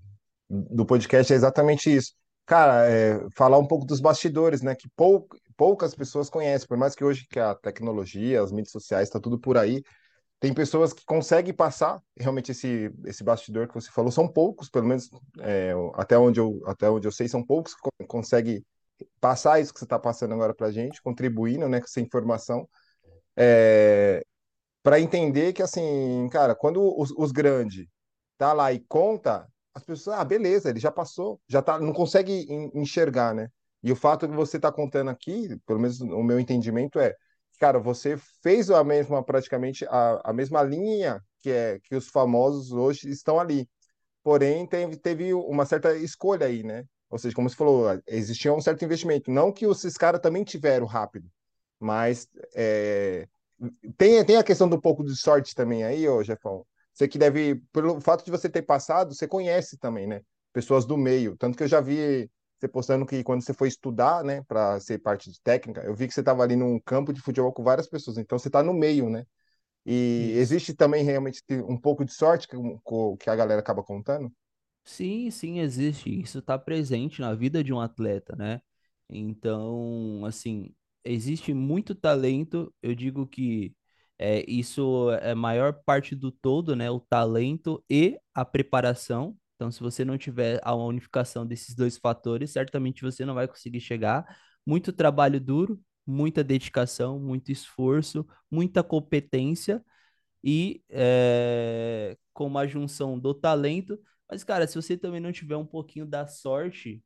S1: do podcast é exatamente isso. Cara, é, falar um pouco dos bastidores, né? Que pou, poucas pessoas conhecem, por mais que hoje que a tecnologia, as mídias sociais, está tudo por aí, tem pessoas que conseguem passar realmente esse, esse bastidor que você falou, são poucos, pelo menos é, até, onde eu, até onde eu sei, são poucos que conseguem passar isso que você está passando agora para a gente, contribuindo né, com essa informação, é, para entender que, assim, cara, quando os, os grandes tá lá e conta, as pessoas, ah, beleza, ele já passou, já tá, não consegue enxergar, né? E o fato que você está contando aqui, pelo menos o meu entendimento é, cara, você fez a mesma, praticamente, a, a mesma linha que, é, que os famosos hoje estão ali. Porém, teve, teve uma certa escolha aí, né? Ou seja, como você falou, existia um certo investimento. Não que esses caras também tiveram rápido, mas é, tem, tem a questão do pouco de sorte também aí, ô Jefão. Você que deve, pelo fato de você ter passado, você conhece também, né? Pessoas do meio. Tanto que eu já vi você postando que quando você foi estudar, né, para ser parte de técnica, eu vi que você estava ali num campo de futebol com várias pessoas. Então você está no meio, né? E existe também realmente um pouco de sorte que, que a galera acaba contando?
S2: Sim, sim, existe. Isso está presente na vida de um atleta, né? Então, assim, existe muito talento. Eu digo que é, isso é a maior parte do todo, né? O talento e a preparação. Então, se você não tiver a unificação desses dois fatores, certamente você não vai conseguir chegar. Muito trabalho duro, muita dedicação, muito esforço, muita competência e é, com uma junção do talento. Mas, cara, se você também não tiver um pouquinho da sorte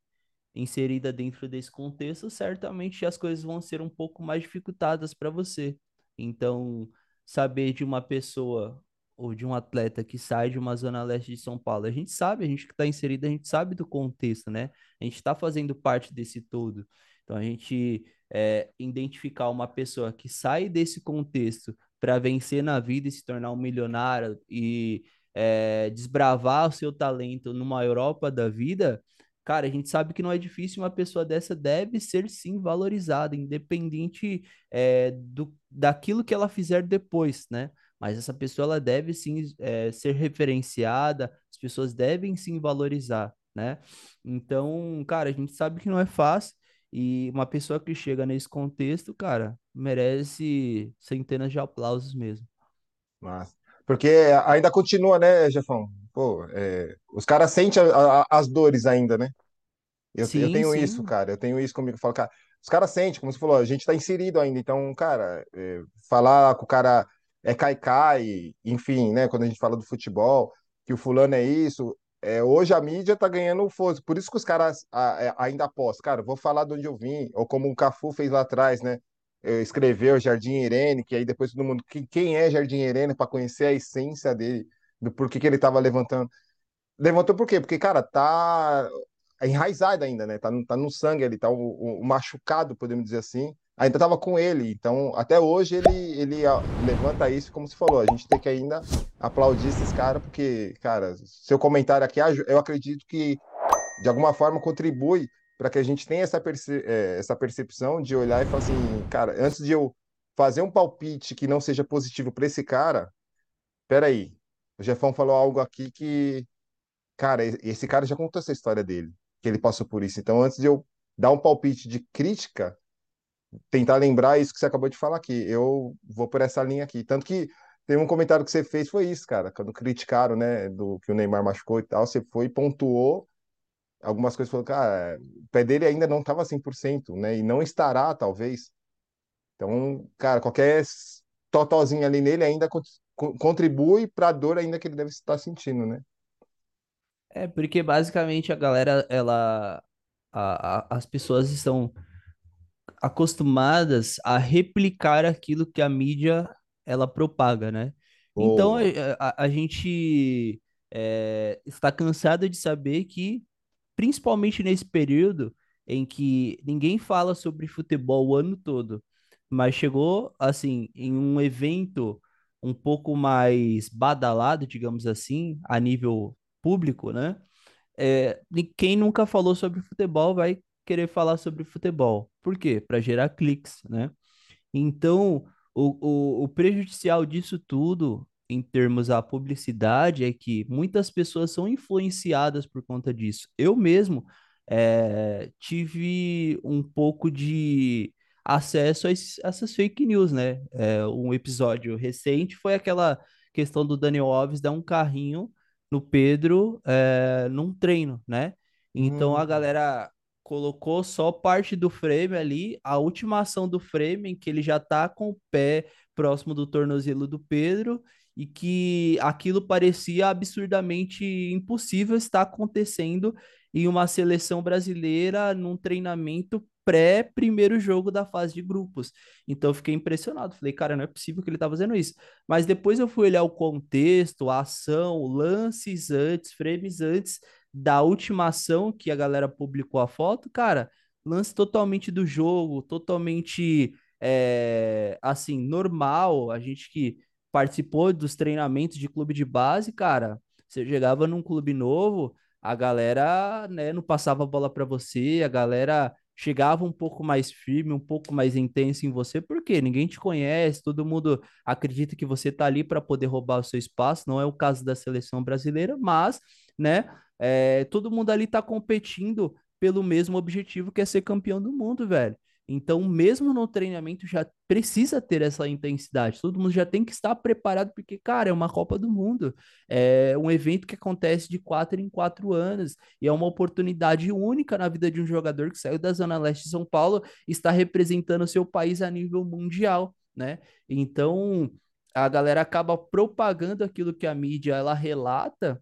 S2: inserida dentro desse contexto, certamente as coisas vão ser um pouco mais dificultadas para você. Então, saber de uma pessoa ou de um atleta que sai de uma zona leste de São Paulo, a gente sabe, a gente que está inserido, a gente sabe do contexto, né? A gente está fazendo parte desse todo. Então, a gente é, identificar uma pessoa que sai desse contexto para vencer na vida e se tornar um milionário e é, desbravar o seu talento numa Europa da vida, cara, a gente sabe que não é difícil, uma pessoa dessa deve ser sim valorizada, independente é, do, daquilo que ela fizer depois, né? Mas essa pessoa ela deve sim é, ser referenciada, as pessoas devem sim valorizar, né? Então, cara, a gente sabe que não é fácil e uma pessoa que chega nesse contexto, cara, merece centenas de aplausos mesmo.
S1: Mas porque ainda continua, né, Jefão? Pô, é, os caras sentem as dores ainda, né? Eu, sim, eu tenho sim. isso, cara. Eu tenho isso comigo. Eu falo, cara, os caras sentem, como você falou, a gente tá inserido ainda. Então, cara, é, falar com o cara é cai-cai, enfim, né? Quando a gente fala do futebol, que o fulano é isso. É, hoje a mídia tá ganhando força. Por isso que os caras a, a, é, ainda apostam. Cara, vou falar de onde eu vim. Ou como o Cafu fez lá atrás, né? escreveu Jardim Irene, que aí depois todo mundo. Quem é Jardim Irene para conhecer a essência dele, do porquê que ele estava levantando. Levantou por quê? Porque, cara, tá enraizado ainda, né? Tá, tá no sangue ali, tá o, o machucado, podemos dizer assim. Ainda tava com ele, então até hoje ele, ele levanta isso, como se falou. A gente tem que ainda aplaudir esses caras, porque, cara, seu comentário aqui, eu acredito que de alguma forma contribui para que a gente tenha essa, perce é, essa percepção de olhar e falar assim, cara, antes de eu fazer um palpite que não seja positivo para esse cara, peraí, o Jefão falou algo aqui que, cara, esse cara já contou essa história dele, que ele passou por isso. Então, antes de eu dar um palpite de crítica, tentar lembrar isso que você acabou de falar aqui, eu vou por essa linha aqui. Tanto que tem um comentário que você fez, foi isso, cara, quando criticaram, né, do que o Neymar machucou e tal, você foi, pontuou algumas coisas falou, cara, o pé dele ainda não estava 100%, né? E não estará, talvez. Então, cara, qualquer totozinho ali nele ainda contribui para a dor ainda que ele deve estar sentindo, né?
S2: É, porque basicamente a galera, ela. A, a, as pessoas estão acostumadas a replicar aquilo que a mídia ela propaga, né? Oh. Então a, a, a gente é, está cansado de saber que principalmente nesse período em que ninguém fala sobre futebol o ano todo, mas chegou assim em um evento um pouco mais badalado, digamos assim, a nível público, né? É, quem nunca falou sobre futebol vai querer falar sobre futebol. Por quê? Para gerar cliques, né? Então, o, o, o prejudicial disso tudo em termos à publicidade é que muitas pessoas são influenciadas por conta disso. Eu mesmo é, tive um pouco de acesso a, esses, a, essas fake news, né? É, um episódio recente foi aquela questão do Daniel Alves dar um carrinho no Pedro é, num treino, né? Então hum. a galera colocou só parte do frame ali, a última ação do frame em que ele já tá com o pé próximo do tornozelo do Pedro e que aquilo parecia absurdamente impossível estar acontecendo em uma seleção brasileira num treinamento pré-primeiro jogo da fase de grupos. Então eu fiquei impressionado. Falei, cara, não é possível que ele tá fazendo isso. Mas depois eu fui olhar o contexto, a ação, lances antes, frames antes da última ação que a galera publicou a foto. Cara, lance totalmente do jogo, totalmente é, assim, normal. A gente que participou dos treinamentos de clube de base, cara, você chegava num clube novo, a galera, né, não passava a bola para você, a galera chegava um pouco mais firme, um pouco mais intenso em você, porque ninguém te conhece, todo mundo acredita que você tá ali para poder roubar o seu espaço, não é o caso da seleção brasileira, mas, né, é, todo mundo ali tá competindo pelo mesmo objetivo que é ser campeão do mundo, velho. Então, mesmo no treinamento, já precisa ter essa intensidade. Todo mundo já tem que estar preparado, porque, cara, é uma Copa do Mundo. É um evento que acontece de quatro em quatro anos. E é uma oportunidade única na vida de um jogador que saiu da Zona Leste de São Paulo e está representando o seu país a nível mundial, né? Então, a galera acaba propagando aquilo que a mídia ela relata.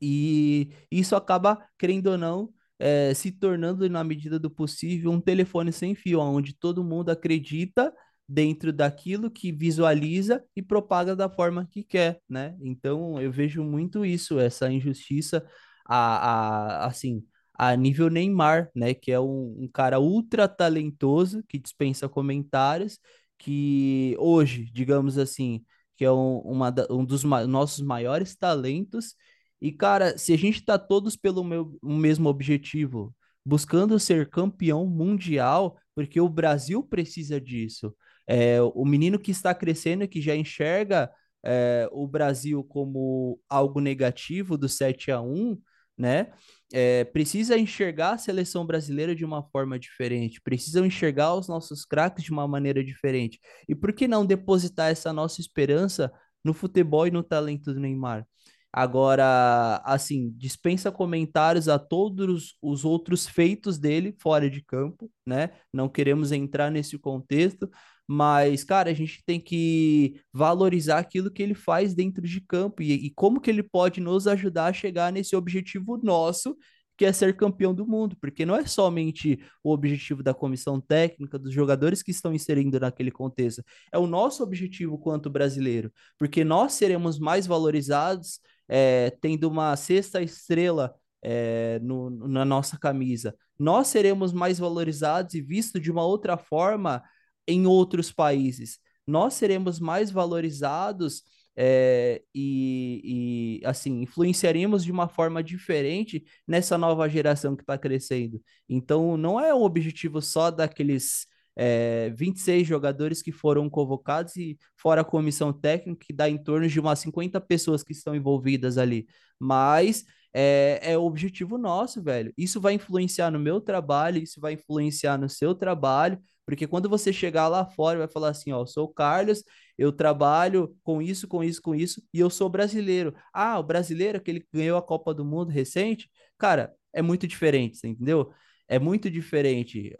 S2: E isso acaba, querendo ou não, é, se tornando, na medida do possível, um telefone sem fio, onde todo mundo acredita dentro daquilo que visualiza e propaga da forma que quer, né? Então eu vejo muito isso, essa injustiça, a, a assim, a nível Neymar, né? Que é um, um cara ultra talentoso que dispensa comentários, que hoje, digamos assim, que é um, uma, um dos ma nossos maiores talentos e, cara, se a gente tá todos pelo meu, mesmo objetivo, buscando ser campeão mundial, porque o Brasil precisa disso. É, o menino que está crescendo, que já enxerga é, o Brasil como algo negativo do 7 a 1 né? É, precisa enxergar a seleção brasileira de uma forma diferente, precisa enxergar os nossos craques de uma maneira diferente. E por que não depositar essa nossa esperança no futebol e no talento do Neymar? Agora, assim, dispensa comentários a todos os outros feitos dele fora de campo, né? Não queremos entrar nesse contexto, mas, cara, a gente tem que valorizar aquilo que ele faz dentro de campo e, e como que ele pode nos ajudar a chegar nesse objetivo nosso, que é ser campeão do mundo, porque não é somente o objetivo da comissão técnica, dos jogadores que estão inserindo naquele contexto, é o nosso objetivo quanto brasileiro, porque nós seremos mais valorizados é, tendo uma sexta estrela é, no, na nossa camisa, nós seremos mais valorizados e vistos de uma outra forma em outros países. Nós seremos mais valorizados é, e, e, assim, influenciaremos de uma forma diferente nessa nova geração que está crescendo. Então, não é um objetivo só daqueles é, 26 jogadores que foram convocados e fora a comissão técnica, que dá em torno de umas 50 pessoas que estão envolvidas ali. Mas é, é o objetivo nosso, velho. Isso vai influenciar no meu trabalho, isso vai influenciar no seu trabalho, porque quando você chegar lá fora, vai falar assim: ó, sou o Carlos, eu trabalho com isso, com isso, com isso, e eu sou brasileiro. Ah, o brasileiro, que ele ganhou a Copa do Mundo recente, cara, é muito diferente, entendeu? É muito diferente.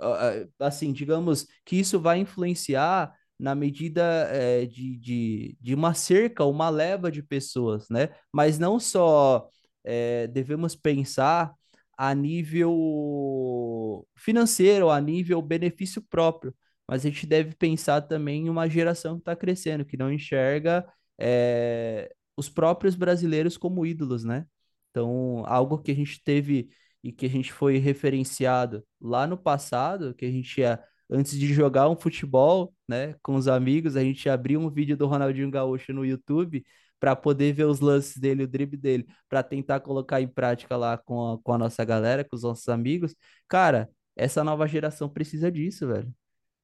S2: Assim, digamos que isso vai influenciar na medida é, de, de, de uma cerca, uma leva de pessoas, né? Mas não só é, devemos pensar a nível financeiro, a nível benefício próprio, mas a gente deve pensar também em uma geração que está crescendo, que não enxerga é, os próprios brasileiros como ídolos, né? Então, algo que a gente teve e que a gente foi referenciado lá no passado, que a gente ia, antes de jogar um futebol, né, com os amigos, a gente abria um vídeo do Ronaldinho Gaúcho no YouTube para poder ver os lances dele, o drible dele, para tentar colocar em prática lá com a, com a nossa galera, com os nossos amigos. Cara, essa nova geração precisa disso, velho.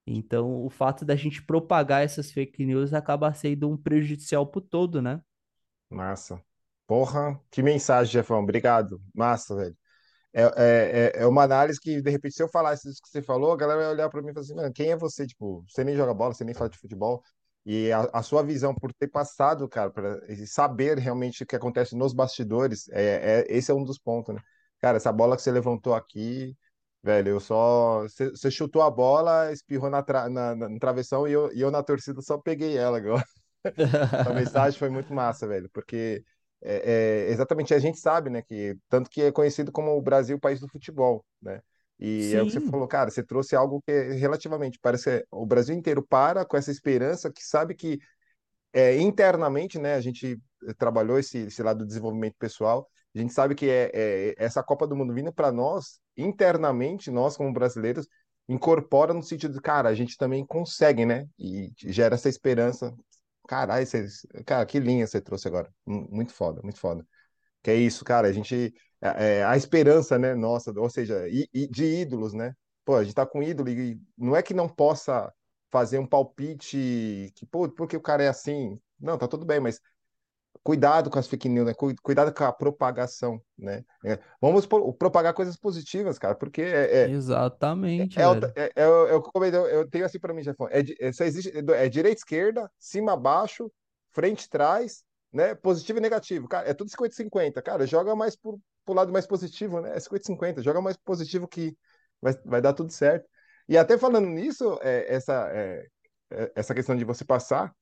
S2: Então, o fato da gente propagar essas fake news acaba sendo um prejudicial pro todo, né?
S1: Massa. Porra, que mensagem, Jefão. Obrigado. Massa, velho. É, é, é, é uma análise que, de repente, se eu falar isso que você falou, a galera vai olhar para mim e falar assim, mano, quem é você? Tipo, você nem joga bola, você nem fala de futebol. E a, a sua visão por ter passado, cara, para saber realmente o que acontece nos bastidores, é, é, esse é um dos pontos, né? Cara, essa bola que você levantou aqui, velho, eu só. Você, chutou a bola, espirrou na, tra, na, na, no travessão e eu, e eu na torcida só peguei ela agora. Essa mensagem foi muito massa, velho, porque é, é, exatamente a gente sabe, né, que tanto que é conhecido como o Brasil, o país do futebol, né? E é o que você
S2: Sim,
S1: falou, cara, você trouxe algo que é relativamente, parece que é, o Brasil inteiro para com essa esperança que sabe que é, internamente, né, a gente trabalhou esse, esse lado do desenvolvimento pessoal, a gente sabe que é, é essa Copa do Mundo vindo para nós, internamente, nós como brasileiros, incorpora no sentido de, cara, a gente também consegue, né? E gera essa esperança. Caralho, cara, que linha você trouxe agora. Mu- Muito foda, muito foda. Que é isso, cara, a gente, é, é, a esperança, né, nossa, ou seja, de ídolos, né? Pô, a gente tá com ídolo e não é que não possa fazer um palpite que, pô, porque o cara é assim. Não, tá tudo bem, mas cuidado com as fake news, né? Cu- Cuidado com a propagação, né? É, vamos pro- propagar coisas positivas, cara, porque é, é,
S2: exatamente,
S1: é, é, é, é que eu eu eu tenho assim para mim, Jefão, é, é, só existe, é direita, esquerda, cima, baixo, frente, trás, né? Positivo e negativo, cara, é tudo 50-50, cara, joga mais pro, pro lado mais positivo, né? É 50-50, joga mais positivo que vai, vai dar tudo certo. E até falando nisso, é, essa, é, é, essa questão de você passar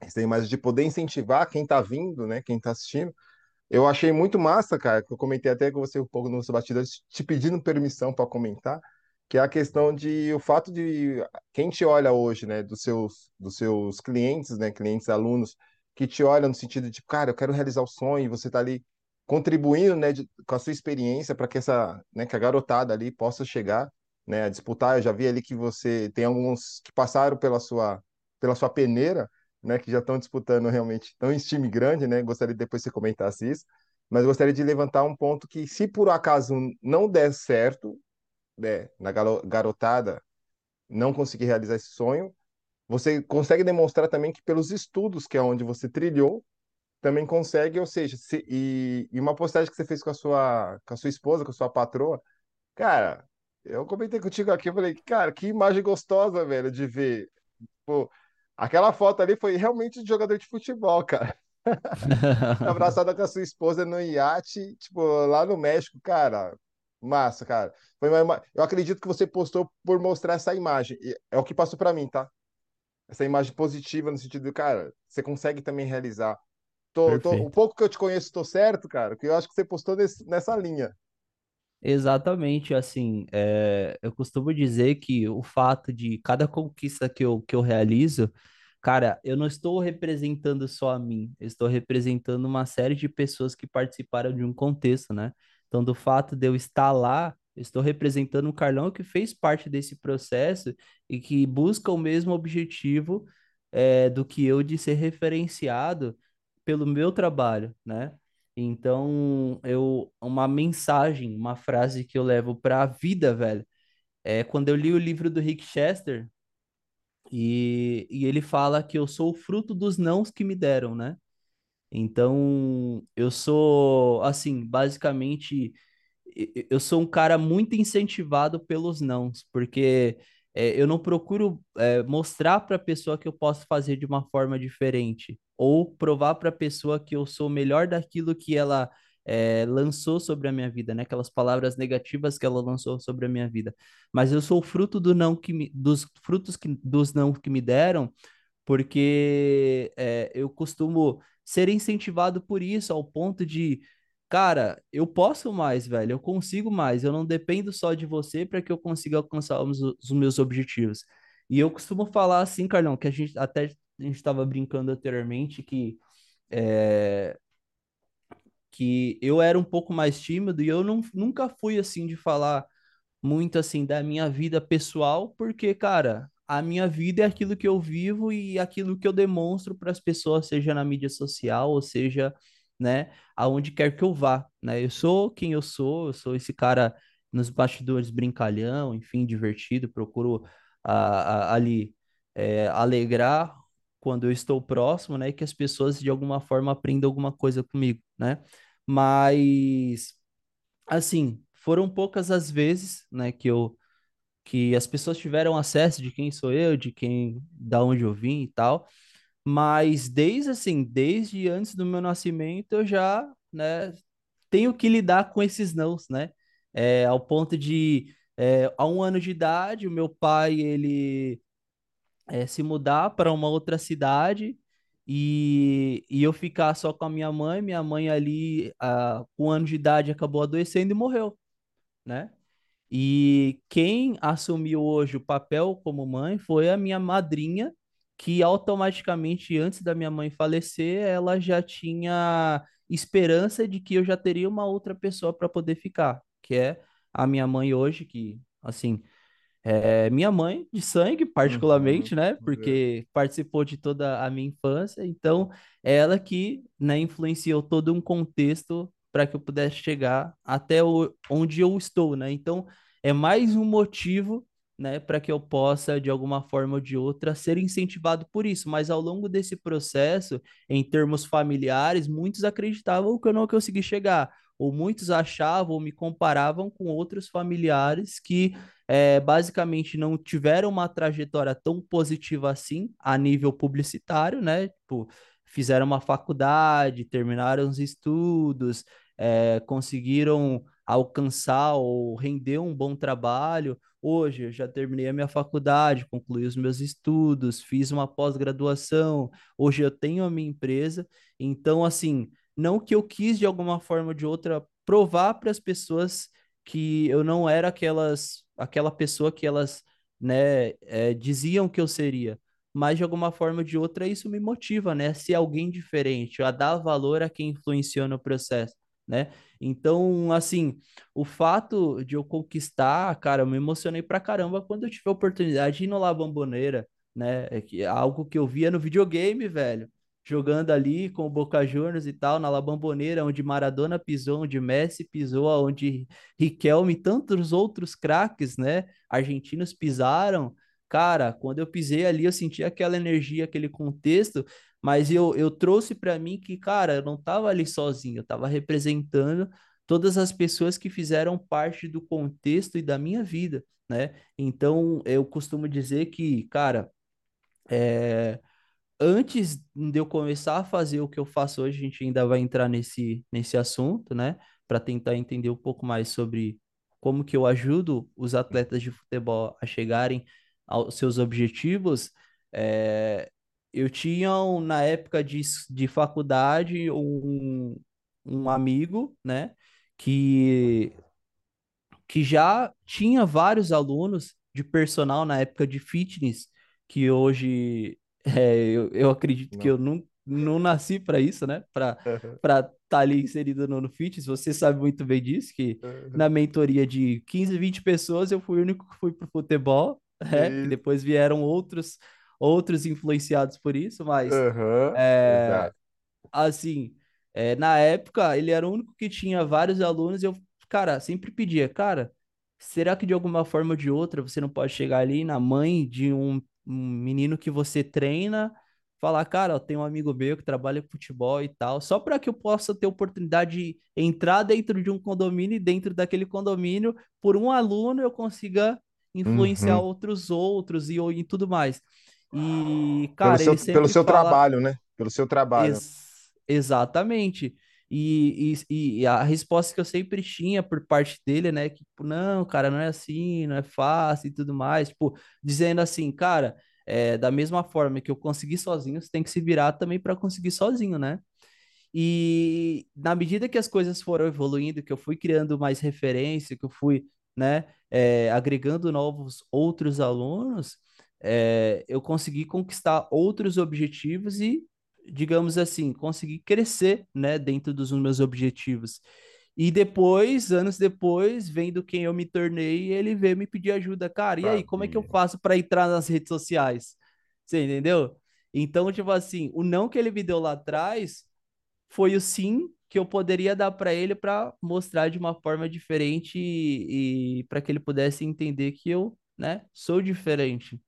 S1: essa imagem de poder incentivar quem tá vindo, né? Quem tá assistindo. Eu achei muito massa, cara, que eu comentei até com você um pouco nos bastidores, te pedindo permissão para comentar, que é a questão de o fato de quem te olha hoje, né, dos seus dos seus clientes, né, clientes alunos que te olham no sentido de, cara, eu quero realizar o sonho, e você tá ali contribuindo, né, de- com a sua experiência para que essa, né, que a garotada ali possa chegar, né, a disputar. Eu já vi ali que você tem alguns que passaram pela sua pela sua peneira né, que já estão disputando realmente, estão em time grande, né? Gostaria de depois que você comentasse isso, mas gostaria de levantar um ponto que, se por acaso não der certo, né, na garotada não conseguir realizar esse sonho, você consegue demonstrar também que pelos estudos, que é onde você trilhou, também consegue, ou seja, se- e, e uma postagem que você fez com a sua, com a sua esposa, com a sua patroa, cara, eu comentei contigo aqui, eu falei, cara, que imagem gostosa, velho, de ver. Pô, aquela foto ali foi realmente de jogador de futebol, cara. Abraçada com a sua esposa no iate, tipo, lá no México, cara. Massa, cara. Foi uma Eu acredito que você postou por mostrar essa imagem. É o que passou pra mim, tá? Essa imagem positiva no sentido de, cara, você consegue também realizar. Tô, tô... O pouco que eu te conheço, tô certo, cara, que eu acho que você postou nesse- nessa linha.
S2: Exatamente, assim, é, eu costumo dizer que o fato de cada conquista que eu, que eu realizo, cara, eu não estou representando só a mim, eu estou representando uma série de pessoas que participaram de um contexto, né? Então, do fato de eu estar lá, eu estou representando um Carlão que fez parte desse processo e que busca o mesmo objetivo, é, do que eu de ser referenciado pelo meu trabalho, né? Então, eu uma mensagem, uma frase que eu levo para a vida, velho, é quando eu li o livro do Rick Chester e, e ele fala que eu sou o fruto dos nãos que me deram, né? Então, eu sou, assim, basicamente, eu sou um cara muito incentivado pelos nãos, porque é, eu não procuro é, mostrar para a pessoa que eu posso fazer de uma forma diferente, ou provar para a pessoa que eu sou melhor daquilo que ela é, lançou sobre a minha vida, né? Aquelas palavras negativas que ela lançou sobre a minha vida. Mas eu sou fruto do não que me, dos frutos que, dos não que me deram porque é, eu costumo ser incentivado por isso, ao ponto de, cara, eu posso mais, velho, eu consigo mais, eu não dependo só de você para que eu consiga alcançar os, os meus objetivos. E eu costumo falar assim, Carlão, que a gente até a gente estava brincando anteriormente que é, que eu era um pouco mais tímido e eu não, nunca fui assim de falar muito assim da minha vida pessoal, porque, cara, a minha vida é aquilo que eu vivo e aquilo que eu demonstro para as pessoas, seja na mídia social, ou seja, né, aonde quer que eu vá, né? Eu sou quem eu sou, eu sou esse cara nos bastidores brincalhão, enfim, divertido, procuro a, a, ali é, alegrar quando eu estou próximo, né, e que as pessoas de alguma forma aprendam alguma coisa comigo, né? Mas assim, foram poucas as vezes, né, que eu que as pessoas tiveram acesso de quem sou eu, de quem, da onde eu vim e tal. Mas desde assim, desde antes do meu nascimento, eu já, né, tenho que lidar com esses nãos, né? É, ao ponto de, é, a um ano de idade, o meu pai, ele é, se mudar para uma outra cidade e, e eu ficar só com a minha mãe, minha mãe ali, a, com um ano de idade, acabou adoecendo e morreu, né? E quem assumiu hoje o papel como mãe foi a minha madrinha, que automaticamente, antes da minha mãe falecer, ela já tinha esperança de que eu já teria uma outra pessoa para poder ficar, que é a minha mãe hoje, que, assim, é minha mãe de sangue,
S1: Uhum.
S2: particularmente, né?
S1: É.
S2: Porque participou de toda a minha infância, então ela que, né, influenciou todo um contexto para que eu pudesse chegar até onde eu estou, né? Então é mais um motivo, né, para que eu possa, de alguma forma ou de outra, ser incentivado por isso. Mas ao longo desse processo, em termos familiares, muitos acreditavam que eu não consegui chegar, ou muitos achavam ou me comparavam com outros familiares que é, basicamente não tiveram uma trajetória tão positiva assim a nível publicitário, né? Tipo, fizeram uma faculdade, terminaram os estudos, é, conseguiram alcançar ou render um bom trabalho. Hoje eu já terminei a minha faculdade, concluí os meus estudos, fiz uma pós-graduação, hoje eu tenho a minha empresa. Então, assim, não que eu quis de alguma forma ou de outra provar para as pessoas que eu não era aquelas, aquela pessoa que elas, né, é, diziam que eu seria. Mas de alguma forma ou de outra isso me motiva, né, ser alguém diferente, a dar valor a quem influenciou no processo, né? Então, assim, o fato de eu conquistar, cara, eu me emocionei pra caramba quando eu tive a oportunidade de ir no La Bombonera, né? É que é algo que eu via no videogame, velho jogando ali com o Boca Juniors e tal, na La Bombonera, onde Maradona pisou, onde Messi pisou, onde Riquelme e tantos outros craques, né, argentinos pisaram. Cara, quando eu pisei ali, eu senti aquela energia, aquele contexto, mas eu, eu trouxe para mim que, cara, eu não tava ali sozinho, eu tava representando todas as pessoas que fizeram parte do contexto e da minha vida, né? Então, eu costumo dizer que, cara, é, antes de eu começar a fazer o que eu faço hoje, a gente ainda vai entrar nesse, nesse assunto, né? Para tentar entender um pouco mais sobre como que eu ajudo os atletas de futebol a chegarem aos seus objetivos. É, eu tinha, na época de, de faculdade, um, um amigo, né? Que que já tinha vários alunos de personal na época de fitness, que hoje é, eu, eu acredito que
S1: Não.
S2: eu não, não nasci para isso, né? Para estar tá ali inserido no, no fitness. Você sabe muito bem disso, que na mentoria de 15, 20 pessoas, eu fui o único que fui para o futebol? Que
S1: Isso.
S2: depois vieram outros, outros influenciados por isso, mas
S1: Uhum.
S2: é, assim, é, na época, ele era o único que tinha vários alunos e eu, cara, sempre pedia, cara, será que de alguma forma ou de outra você não pode chegar ali na mãe de um, um menino que você treina, falar, cara, eu tenho um amigo meu que trabalha com futebol e tal, só para que eu possa ter oportunidade de entrar dentro de um condomínio e dentro daquele condomínio, por um aluno eu consiga influenciar
S1: Uhum.
S2: outros outros e, e tudo mais. E,
S1: Pelo
S2: cara,
S1: seu,
S2: ele
S1: pelo seu
S2: fala,
S1: trabalho, né? Pelo seu trabalho.
S2: Ex exatamente. E, e, e a resposta que eu sempre tinha por parte dele, né? Que, tipo, não, cara, não é assim, não é fácil e tudo mais. Tipo, dizendo assim, cara, é, da mesma forma que eu consegui sozinho, você tem que se virar também para conseguir sozinho, né? E na medida que as coisas foram evoluindo, que eu fui criando mais referência, que eu fui, né, é, agregando novos outros alunos, é, eu consegui conquistar outros objetivos e, digamos assim, consegui crescer, né, dentro dos meus objetivos. E depois, anos depois, vendo quem eu me tornei, ele veio me pedir ajuda. Cara, e aí, como é que eu faço para entrar nas redes sociais? Você entendeu? Então, tipo assim, o não que ele me deu lá atrás foi o sim que eu poderia dar para ele para mostrar de uma forma diferente e, e para que ele pudesse entender que eu, né, sou diferente.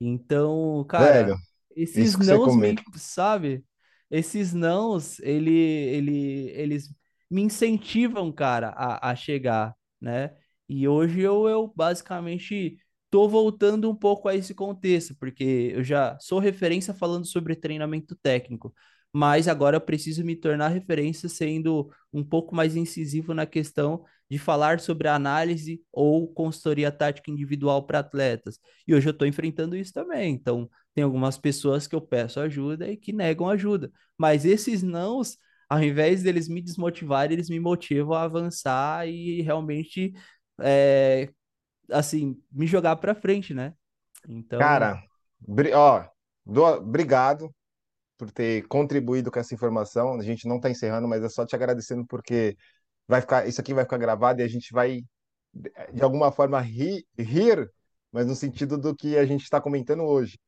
S2: Então,
S1: Velho,
S2: cara, esses
S1: que você
S2: nãos me, sabe? Esses nãos, ele, ele, eles me incentivam, cara, a, a chegar, né? E hoje eu, eu basicamente tô voltando um pouco a esse contexto, porque eu já sou referência falando sobre treinamento técnico, mas agora eu preciso me tornar referência sendo um pouco mais incisivo na questão de falar sobre análise ou consultoria tática individual para atletas. E hoje eu estou enfrentando isso também. Então, tem algumas pessoas que eu peço ajuda e que negam ajuda. Mas esses nãos, ao invés deles me desmotivarem, eles me motivam a avançar e realmente, é, assim, me jogar para frente, né? Então.
S1: Cara, ó, do, obrigado por ter contribuído com essa informação. A gente não está encerrando, mas é só te agradecendo porque vai ficar, isso aqui vai ficar gravado e a gente vai, de alguma forma, rir, rir mas no sentido do que a gente está comentando hoje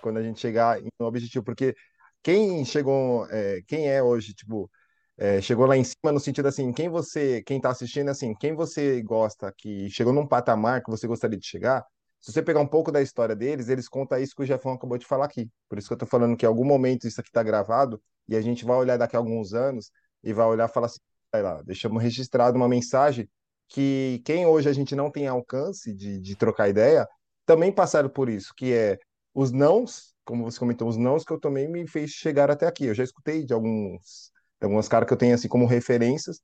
S1: quando a gente chegar um objetivo, porque quem chegou, é, quem é hoje, tipo, é, chegou lá em cima no sentido assim, quem você, quem tá assistindo, assim, quem você gosta, que chegou num patamar que você gostaria de chegar, se você pegar um pouco da história deles, eles contam isso que o Jefão acabou de falar aqui. Por isso que eu tô falando que em algum momento isso aqui tá gravado e a gente vai olhar daqui a alguns anos e vai olhar e falar assim, lá, deixamos registrado uma mensagem que quem hoje a gente não tem alcance de, de trocar ideia, também passaram por isso, que é os nãos, como você comentou, os nãos que eu tomei me fez chegar até aqui. Eu já escutei de alguns, de algumas caras que eu tenho assim como referências,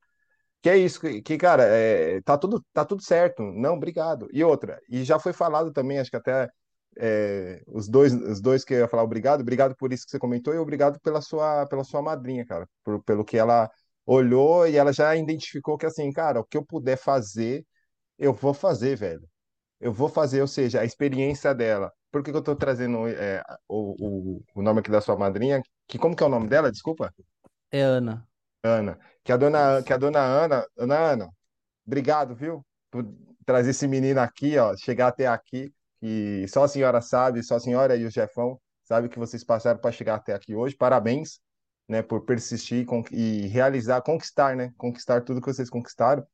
S1: que é isso, que, que cara, é, tá tudo, tá tudo certo. Não, obrigado. E outra, e já foi falado também, acho que até é, os dois, os dois que eu ia falar obrigado, obrigado por isso que você comentou e obrigado pela sua, pela sua madrinha, cara, por, pelo que ela olhou e ela já identificou que assim, cara, o que eu puder fazer, eu vou fazer, velho. Eu vou fazer, ou seja, a experiência dela por que, que eu estou trazendo é, o, o, o nome aqui da sua madrinha? Que como que é o nome dela? Desculpa.
S2: É Ana.
S1: Ana. Que a dona, que a dona Ana, Ana Ana, obrigado, viu? Por trazer esse menino aqui, ó, chegar até aqui. E só a senhora sabe, só a senhora e o Jefão sabe que vocês passaram para chegar até aqui hoje. Parabéns, né, por persistir e realizar, conquistar, né? Conquistar tudo que vocês conquistaram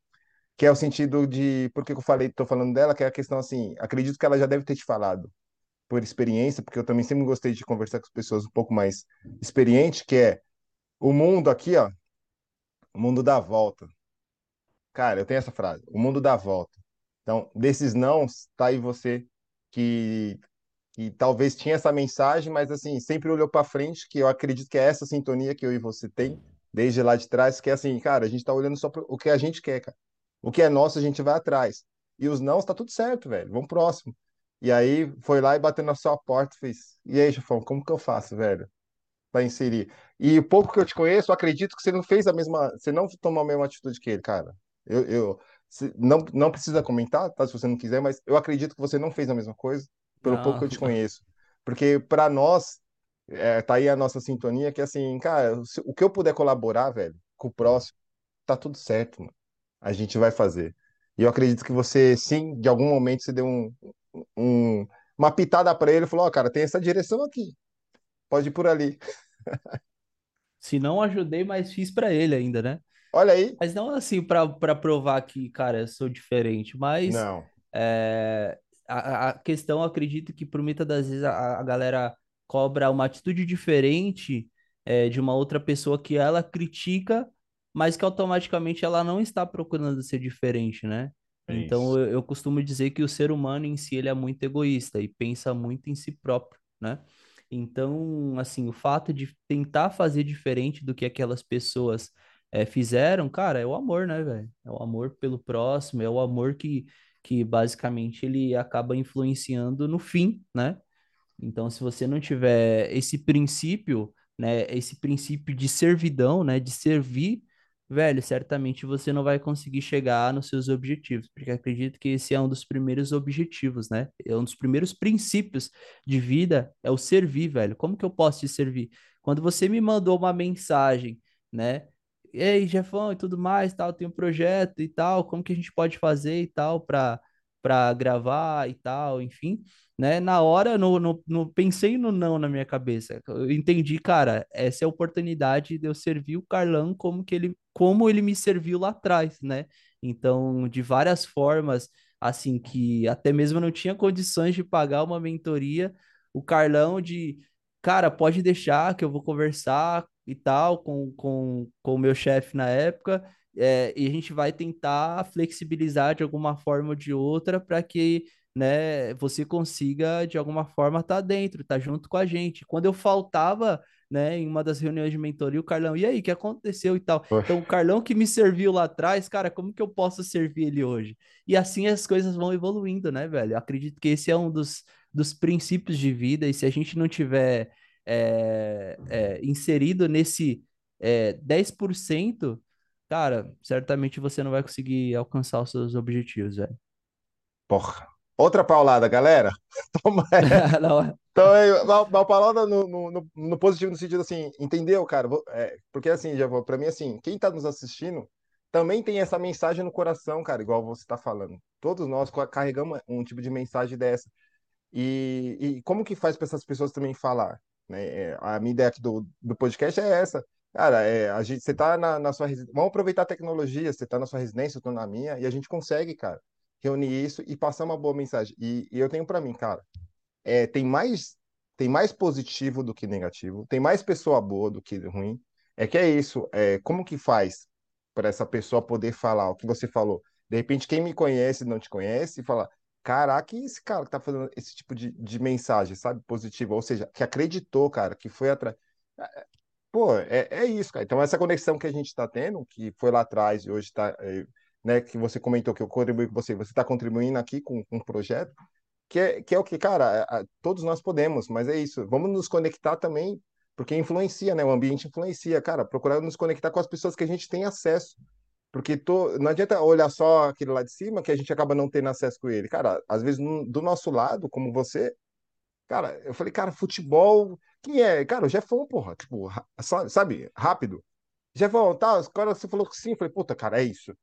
S1: que é o sentido de por que eu falei, estou falando dela, que é a questão assim, acredito que ela já deve ter te falado, por experiência, porque eu também sempre gostei de conversar com as pessoas um pouco mais experientes, que é o mundo aqui, ó, o mundo dá volta. Cara, eu tenho essa frase, o mundo dá volta. Então, desses não, tá aí você que, que talvez tinha essa mensagem, mas assim, sempre olhou para frente, que eu acredito que é essa sintonia que eu e você tem, desde lá de trás, que é assim, cara, a gente tá olhando só para o que a gente quer, cara. O que é nosso, a gente vai atrás. E os não, está tudo certo, velho. Vamos próximo. E aí foi lá e bateu na sua porta fez: E aí, Jafão, como que eu faço, velho? Para inserir. E pouco que eu te conheço, eu acredito que você não fez a mesma. Você não tomou a mesma atitude que ele, cara. Eu, eu não, não precisa comentar, tá? Se você não quiser, mas eu acredito que você não fez a mesma coisa, pelo não. pouco que eu te conheço. Porque para nós, é, tá aí a nossa sintonia, que assim, cara, o que eu puder colaborar, velho, com o próximo, tá tudo certo, mano. A gente vai fazer. E eu acredito que você, sim, de algum momento, você deu um, um, uma pitada para ele e falou: Ó, oh, cara, tem essa direção aqui, pode ir por ali.
S2: Se não ajudei, mas fiz para ele ainda, né?
S1: Olha aí.
S2: Mas não assim para provar que, cara, eu sou diferente, mas
S1: não.
S2: É, a, a questão, acredito que por muitas das vezes a, a galera cobra uma atitude diferente é, de uma outra pessoa que ela critica, mas que automaticamente ela não está procurando ser diferente, né? É então eu, eu, costumo dizer que o ser humano em si ele é muito egoísta e pensa muito em si próprio, né? Então, assim, o fato de tentar fazer diferente do que aquelas pessoas é, fizeram, cara, é o amor, né, velho? É o amor pelo próximo, é o amor que, que basicamente ele acaba influenciando no fim, né? Então, se você não tiver esse princípio, né, esse princípio de servidão, né, de servir velho, certamente você não vai conseguir chegar nos seus objetivos, porque acredito que esse é um dos primeiros objetivos, né? É um dos primeiros princípios de vida é o servir, velho. Como que eu posso te servir? Quando você me mandou uma mensagem, né? Ei, Jefão e tudo mais, tal, tem um projeto e tal, como que a gente pode fazer e tal para para gravar e tal, enfim né? Na hora, no, no, no, pensei no não na minha cabeça. Eu entendi, cara, essa é a oportunidade de eu servir o Carlão como que ele, como ele me serviu lá atrás, né? Então, de várias formas, assim, que até mesmo eu não tinha condições de pagar uma mentoria, o Carlão de, cara, pode deixar que eu vou conversar e tal com, com, com o meu chefe na época, é, e a gente vai tentar flexibilizar de alguma forma ou de outra para que né, você consiga de alguma forma estar tá dentro, estar tá junto com a gente. Quando eu faltava, né, em uma das reuniões de mentoria, o Carlão, e aí, o que aconteceu e tal? Então, o Carlão que me serviu lá atrás, cara, como que eu posso servir ele hoje? E assim as coisas vão evoluindo, né, velho? Eu acredito que esse é um dos, dos princípios de vida, e se a gente não tiver é, é, inserido nesse é, 10%, cara, certamente você não vai conseguir alcançar os seus objetivos, velho.
S1: Porra. Outra paulada, galera. Toma essa. Então, é, uma, uma palavra no, no, no, positivo, no sentido assim, entendeu, cara? É, porque assim, já pra mim, assim, quem tá nos assistindo também tem essa mensagem no coração, cara, igual você tá falando. Todos nós carregamos um tipo de mensagem dessa. E, e como que faz para essas pessoas também falar? Né? É, a minha ideia aqui do, do podcast é essa. Cara, é, a gente, você tá na, na sua residência, vamos aproveitar a tecnologia, você tá na sua residência, eu tô na minha, e a gente consegue, cara, reunir isso e passar uma boa mensagem. E, e eu tenho para mim, cara, é, tem mais tem mais positivo do que negativo, tem mais pessoa boa do que ruim. É que é isso, é, como que faz para essa pessoa poder falar o que você falou? De repente, quem me conhece não te conhece e fala, caraca, esse cara que tá fazendo esse tipo de, de mensagem, sabe, positiva, ou seja, que acreditou, cara, que foi atrás. É, é, pô, é, é isso, cara. Então, essa conexão que a gente está tendo, que foi lá atrás e hoje está, é, né, que você comentou que eu contribuí com você, você está contribuindo aqui com, com um projeto, que é, que é o que, cara, todos nós podemos, mas é isso. Vamos nos conectar também, porque influencia, né? O ambiente influencia, cara. Procurar nos conectar com as pessoas que a gente tem acesso. Porque tô, não adianta olhar só aquele lá de cima que a gente acaba não tendo acesso com ele. Cara, às vezes do nosso lado, como você, cara, eu falei, cara, futebol, quem é? Cara, o Jefão, porra, tipo, sabe, rápido. Jefão, tá, cara, você falou que sim, eu falei, puta, cara, é isso.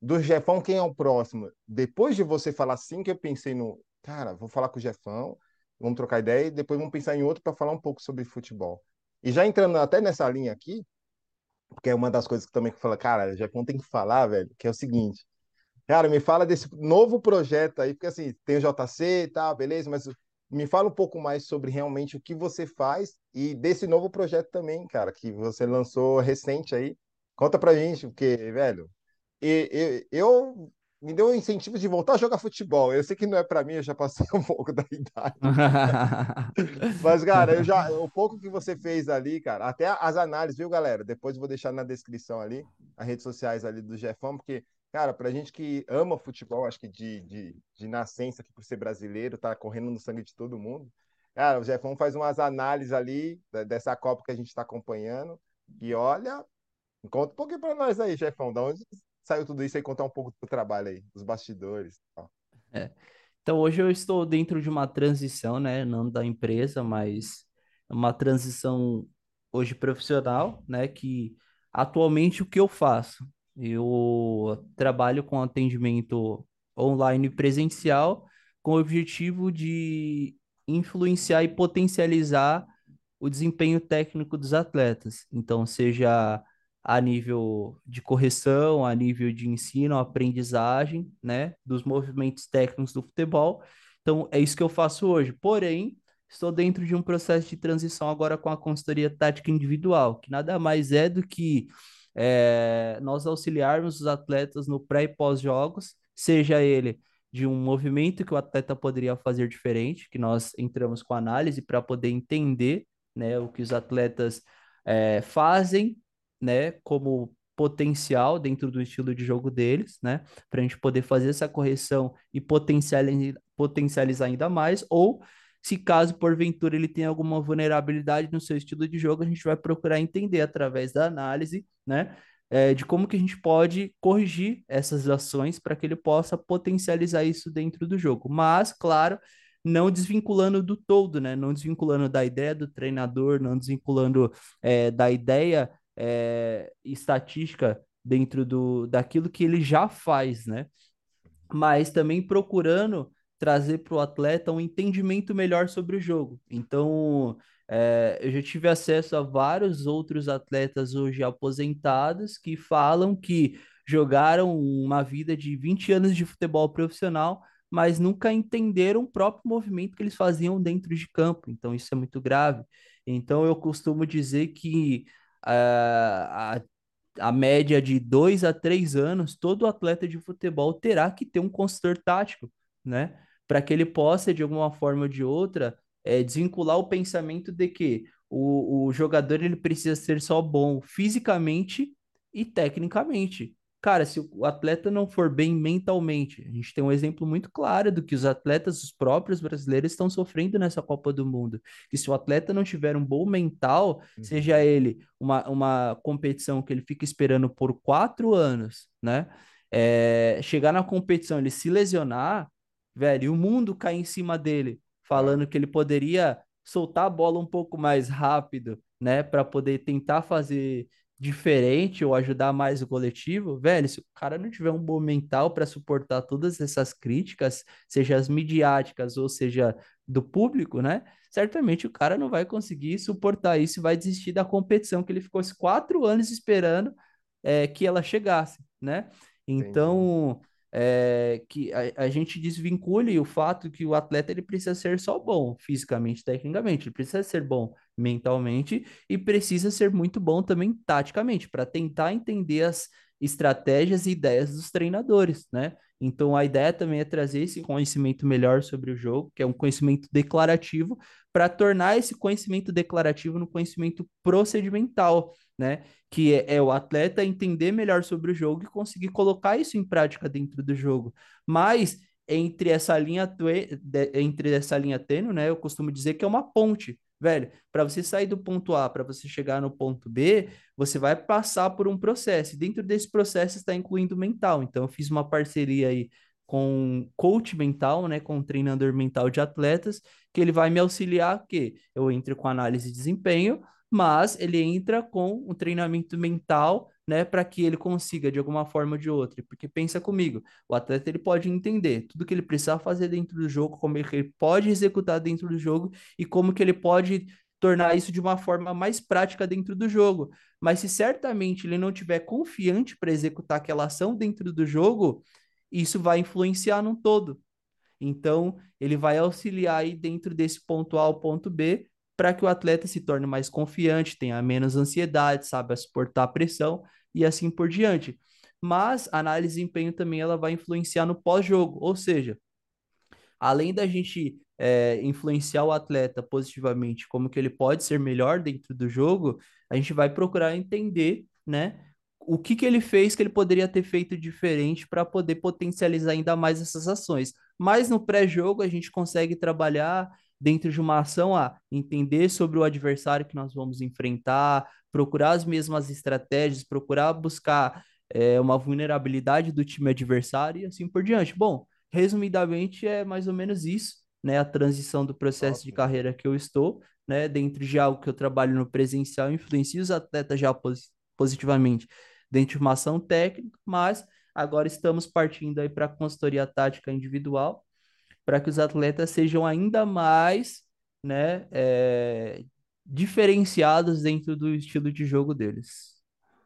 S1: Do Jefão, quem é o próximo? Depois de você falar sim, que eu pensei no, cara, vou falar com o Jefão, vamos trocar ideia e depois vamos pensar em outro para falar um pouco sobre futebol. E já entrando até nessa linha aqui, porque é uma das coisas que também que fala, cara, o Jefão tem que falar, velho, que é o seguinte. Cara, me fala desse novo projeto aí, porque assim, tem o JC e tal, beleza, mas me fala um pouco mais sobre realmente o que você faz e desse novo projeto também, cara, que você lançou recente aí. Conta pra gente, porque, velho, e, e, eu me deu um incentivo de voltar a jogar futebol. Eu sei que não é para mim, eu já passei um pouco da idade. Mas, cara, eu já, o pouco que você fez ali, cara, até as análises, viu, galera? Depois eu vou deixar na descrição ali, as redes sociais ali do Jefão, porque, cara, pra gente que ama futebol, acho que de, de, de nascença, aqui por ser brasileiro, tá correndo no sangue de todo mundo. Cara, o Jefão faz umas análises ali dessa Copa que a gente está acompanhando. E olha, conta um pouquinho para nós aí, Jefão, da onde saiu tudo isso e contar um pouco do trabalho aí, dos bastidores.
S2: É. Então hoje eu estou dentro de uma transição, né? Não da empresa, mas uma transição hoje profissional, né? Que atualmente o que eu faço? Eu trabalho com atendimento online presencial com o objetivo de influenciar e potencializar o desempenho técnico dos atletas. Então, seja a nível de correção, a nível de ensino, aprendizagem, né, dos movimentos técnicos do futebol. Então, é isso que eu faço hoje. Porém, estou dentro de um processo de transição agora com a consultoria tática individual, que nada mais é do que é, nós auxiliarmos os atletas no pré e pós-jogos, seja ele de um movimento que o atleta poderia fazer diferente, que nós entramos com análise para poder entender né, o que os atletas é, fazem né, como potencial dentro do estilo de jogo deles, né, para a gente poder fazer essa correção e potencializar, potencializar ainda mais, ou se caso porventura ele tem alguma vulnerabilidade no seu estilo de jogo, a gente vai procurar entender através da análise, né, é, de como que a gente pode corrigir essas ações para que ele possa potencializar isso dentro do jogo. Mas, claro, não desvinculando do todo, né? Não desvinculando da ideia do treinador, não desvinculando é, da ideia é, estatística dentro do, daquilo que ele já faz, né? Mas também procurando trazer para o atleta um entendimento melhor sobre o jogo. Então, é, eu já tive acesso a vários outros atletas hoje aposentados que falam que jogaram uma vida de 20 anos de futebol profissional, mas nunca entenderam o próprio movimento que eles faziam dentro de campo. Então, isso é muito grave. Então, eu costumo dizer que a, a média de dois a três anos, todo atleta de futebol terá que ter um consultor tático, né? Para que ele possa, de alguma forma ou de outra, é, desvincular o pensamento de que o, o jogador ele precisa ser só bom fisicamente e tecnicamente. Cara, se o atleta não for bem mentalmente, a gente tem um exemplo muito claro do que os atletas, os próprios brasileiros, estão sofrendo nessa Copa do Mundo. Que se o atleta não tiver um bom mental, uhum. seja ele uma, uma competição que ele fica esperando por quatro anos, né? É, chegar na competição, ele se lesionar, velho, e o mundo cair em cima dele, falando que ele poderia soltar a bola um pouco mais rápido, né, para poder tentar fazer diferente ou ajudar mais o coletivo, velho, se o cara não tiver um bom mental para suportar todas essas críticas, seja as midiáticas ou seja do público, né? Certamente o cara não vai conseguir suportar isso e vai desistir da competição que ele ficou esses quatro anos esperando é, que ela chegasse, né? Então, é, que a, a, gente desvincule o fato que o atleta ele precisa ser só bom fisicamente, tecnicamente, ele precisa ser bom mentalmente e precisa ser muito bom também taticamente, para tentar entender as estratégias e ideias dos treinadores, né? Então a ideia também é trazer esse conhecimento melhor sobre o jogo, que é um conhecimento declarativo, para tornar esse conhecimento declarativo no conhecimento procedimental, né? Que é, é, o atleta entender melhor sobre o jogo e conseguir colocar isso em prática dentro do jogo. Mas entre essa linha entre essa linha tênue, né? Eu costumo dizer que é uma ponte velho, para você sair do ponto A para você chegar no ponto B, você vai passar por um processo. E dentro desse processo está incluindo mental. Então, eu fiz uma parceria aí com coach mental, né, com treinador mental de atletas, que ele vai me auxiliar que eu entre com análise de desempenho, mas ele entra com um treinamento mental né, para que ele consiga de alguma forma ou de outra. Porque pensa comigo, o atleta ele pode entender tudo que ele precisa fazer dentro do jogo, como ele pode executar dentro do jogo e como que ele pode tornar isso de uma forma mais prática dentro do jogo. Mas se certamente ele não tiver confiante para executar aquela ação dentro do jogo, isso vai influenciar no todo. Então, ele vai auxiliar aí dentro desse ponto A ao ponto B para que o atleta se torne mais confiante, tenha menos ansiedade, saiba suportar a pressão e assim por diante. Mas a análise de desempenho também ela vai influenciar no pós-jogo, ou seja, além da gente é, influenciar o atleta positivamente, como que ele pode ser melhor dentro do jogo, a gente vai procurar entender, né, o que que ele fez que ele poderia ter feito diferente para poder potencializar ainda mais essas ações. Mas no pré-jogo a gente consegue trabalhar dentro de uma ação a entender sobre o adversário que nós vamos enfrentar, procurar as mesmas estratégias, procurar buscar é, uma vulnerabilidade do time adversário e assim por diante. Bom, resumidamente é mais ou menos isso, né? A transição do processo de carreira que eu estou, né? Dentro de algo que eu trabalho no presencial, influencia os atletas já pos positivamente dentro de uma ação técnica, mas agora estamos partindo aí para a consultoria tática individual, para que os atletas sejam ainda mais né, é, diferenciados dentro do estilo de jogo deles.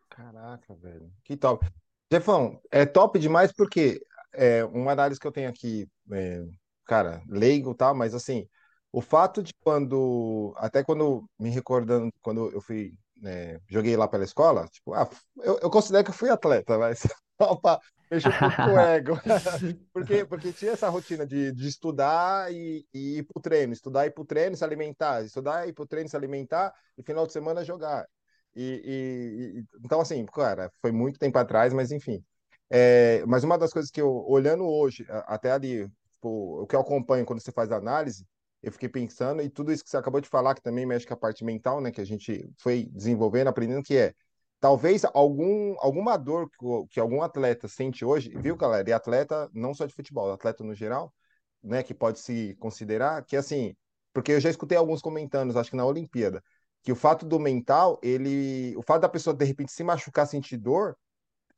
S1: Caraca, velho. Que top. Jefão, é top demais porque é, uma análise que eu tenho aqui, é, cara, leigo, tá? Mas assim, o fato de quando, até quando me recordando, quando eu fui, é, joguei lá pela escola, tipo, ah, eu, eu considero que eu fui atleta, mas Mexeu um pouco o ego. porque, porque tinha essa rotina de, de estudar e, e ir pro treino, estudar e ir pro treino, se alimentar, estudar e ir pro treino, se alimentar, e final de semana jogar. E, e, então, assim, cara, foi muito tempo atrás, mas enfim. É, mas uma das coisas que eu, olhando hoje, até ali, tipo, o que eu acompanho quando você faz análise, eu fiquei pensando, e tudo isso que você acabou de falar, que também mexe com a parte mental, né, que a gente foi desenvolvendo, aprendendo, que é talvez algum, alguma dor que, que, algum atleta sente hoje, viu, galera? E atleta não só de futebol, atleta no geral, né, que pode se considerar, que assim, porque eu já escutei alguns comentando, acho que na Olimpíada, que o fato do mental, ele, o fato da pessoa de repente se machucar, sentir dor,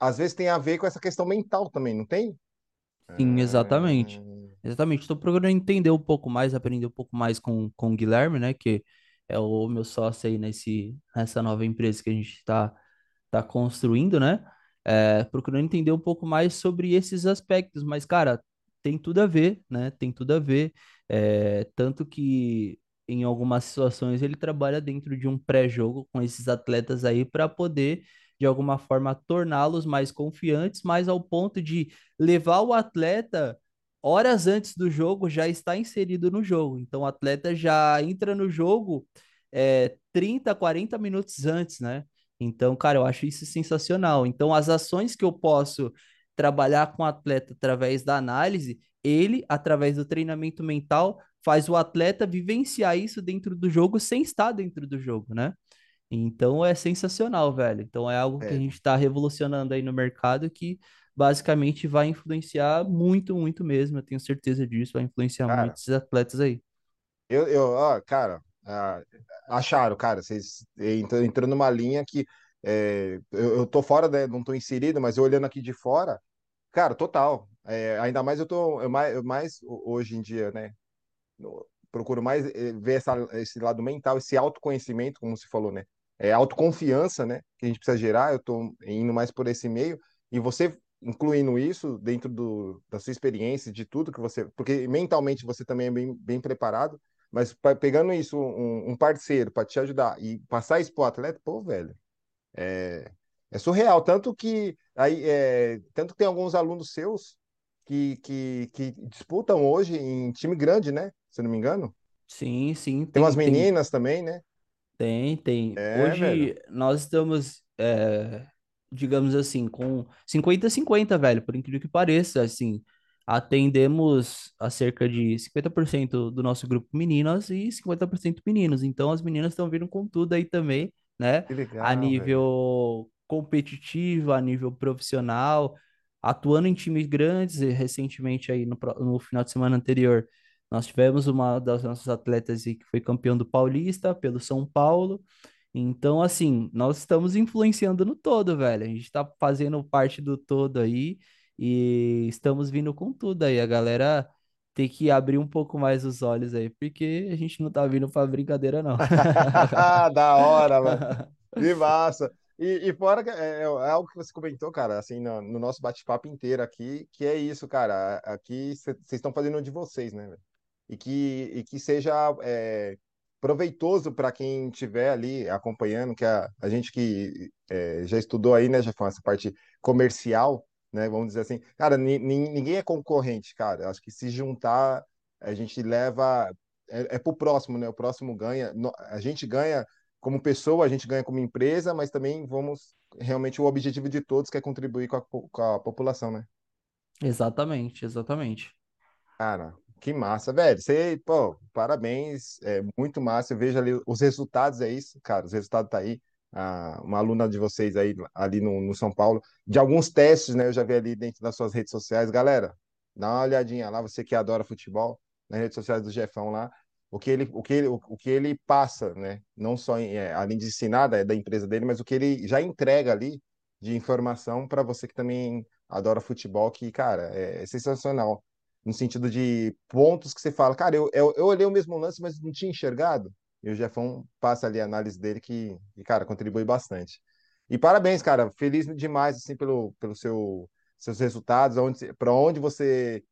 S1: às vezes tem a ver com essa questão mental também, não tem?
S2: Sim, exatamente. Ah... Exatamente. Estou procurando entender um pouco mais, aprender um pouco mais com, com o Guilherme, né, que é o meu sócio aí nesse, nessa nova empresa que a gente está está construindo, né? É, procurando entender um pouco mais sobre esses aspectos, mas, cara, tem tudo a ver, né? Tem tudo a ver. É, tanto que em algumas situações ele trabalha dentro de um pré-jogo com esses atletas aí para poder, de alguma forma, torná-los mais confiantes, mas ao ponto de levar o atleta horas antes do jogo já está inserido no jogo. Então o atleta já entra no jogo é, 30, 40 minutos antes, né? Então, cara, eu acho isso sensacional. Então, as ações que eu posso trabalhar com o atleta através da análise, ele, através do treinamento mental, faz o atleta vivenciar isso dentro do jogo sem estar dentro do jogo, né? Então é sensacional, velho. Então é algo que a
S1: É,
S2: gente está revolucionando aí no mercado que basicamente vai influenciar muito, muito mesmo. Eu tenho certeza disso, vai influenciar
S1: cara,
S2: muitos atletas aí.
S1: eu, eu, ó, cara, ah, acharam, cara, vocês entrando numa linha que é, eu, eu tô fora, né, não tô inserido, mas eu olhando aqui de fora, cara, total. É, ainda mais eu tô, eu mais, eu mais hoje em dia, né, procuro mais eh, ver essa, esse lado mental, esse autoconhecimento, como você falou, né? É autoconfiança, né? Que a gente precisa gerar. Eu estou indo mais por esse meio e você incluindo isso dentro do, da sua experiência, de tudo que você, porque mentalmente você também é bem, bem preparado, mas pegando isso um, um parceiro para te ajudar e passar isso pro atleta, pô, velho, é, é surreal. Tanto que aí, é, tanto que tem alguns alunos seus que, que, que disputam hoje em time grande, né? Se eu não me engano.
S2: Sim, sim,
S1: Tem umas
S2: tem, tem,
S1: meninas também, né?
S2: tem, tem.
S1: É, velho.
S2: Hoje nós estamos, é, digamos assim, com 50 cinquenta velho, por incrível que pareça, assim, atendemos a cerca de 50% do nosso grupo meninas e 50% meninos. Então as meninas estão vindo com tudo aí também, né?
S1: Que
S2: A
S1: legal, velho.
S2: nível competitivo, a nível profissional, atuando em times grandes, e recentemente aí no, no final de semana anterior, nós tivemos uma das nossas atletas aí que foi campeão do Paulista pelo São Paulo. Então, assim, nós estamos influenciando no todo, velho. A gente tá fazendo parte do todo aí e estamos vindo com tudo aí. A galera tem que abrir um pouco mais os olhos aí, porque a gente não tá vindo pra brincadeira, não.
S1: Da hora, mano. Que massa. E, e fora que é, é é algo que você comentou, cara, assim, no, no nosso bate-papo inteiro aqui, que é isso, cara. Aqui vocês estão fazendo de vocês, né, velho? E que, e que seja é, proveitoso para quem estiver ali acompanhando, que a, a gente que é, já estudou aí, né, já foi essa parte comercial, né, vamos dizer assim. Cara, ni- ni- ninguém é concorrente, cara. Acho que se juntar, a gente leva. É, é pro próximo, né? O próximo ganha. A gente ganha como pessoa, a gente ganha como empresa, mas também vamos realmente o objetivo de todos que é contribuir com a, com a população, né?
S2: Exatamente, exatamente.
S1: Cara, que massa, velho. Você, pô, parabéns, é muito massa. Eu vejo ali os resultados, é isso, cara. Os resultados tá aí. Uma aluna de vocês aí, ali no, no São Paulo, de alguns testes, né? Eu já vi ali dentro das suas redes sociais. Galera, dá uma olhadinha lá, você que adora futebol, nas redes sociais do Jefão lá. O que ele, o que ele, o, que ele passa, né? Não só em, é, além de ensinar da, da empresa dele, mas o que ele já entrega ali de informação para você que também adora futebol, que, cara, é, é sensacional no sentido de pontos que você fala, cara, eu, eu, eu olhei o mesmo lance, mas não tinha enxergado. E o Jefão passa ali a análise dele que, que, cara, contribui bastante. E parabéns, cara, feliz demais assim pelo, pelo seu seus resultados, para onde você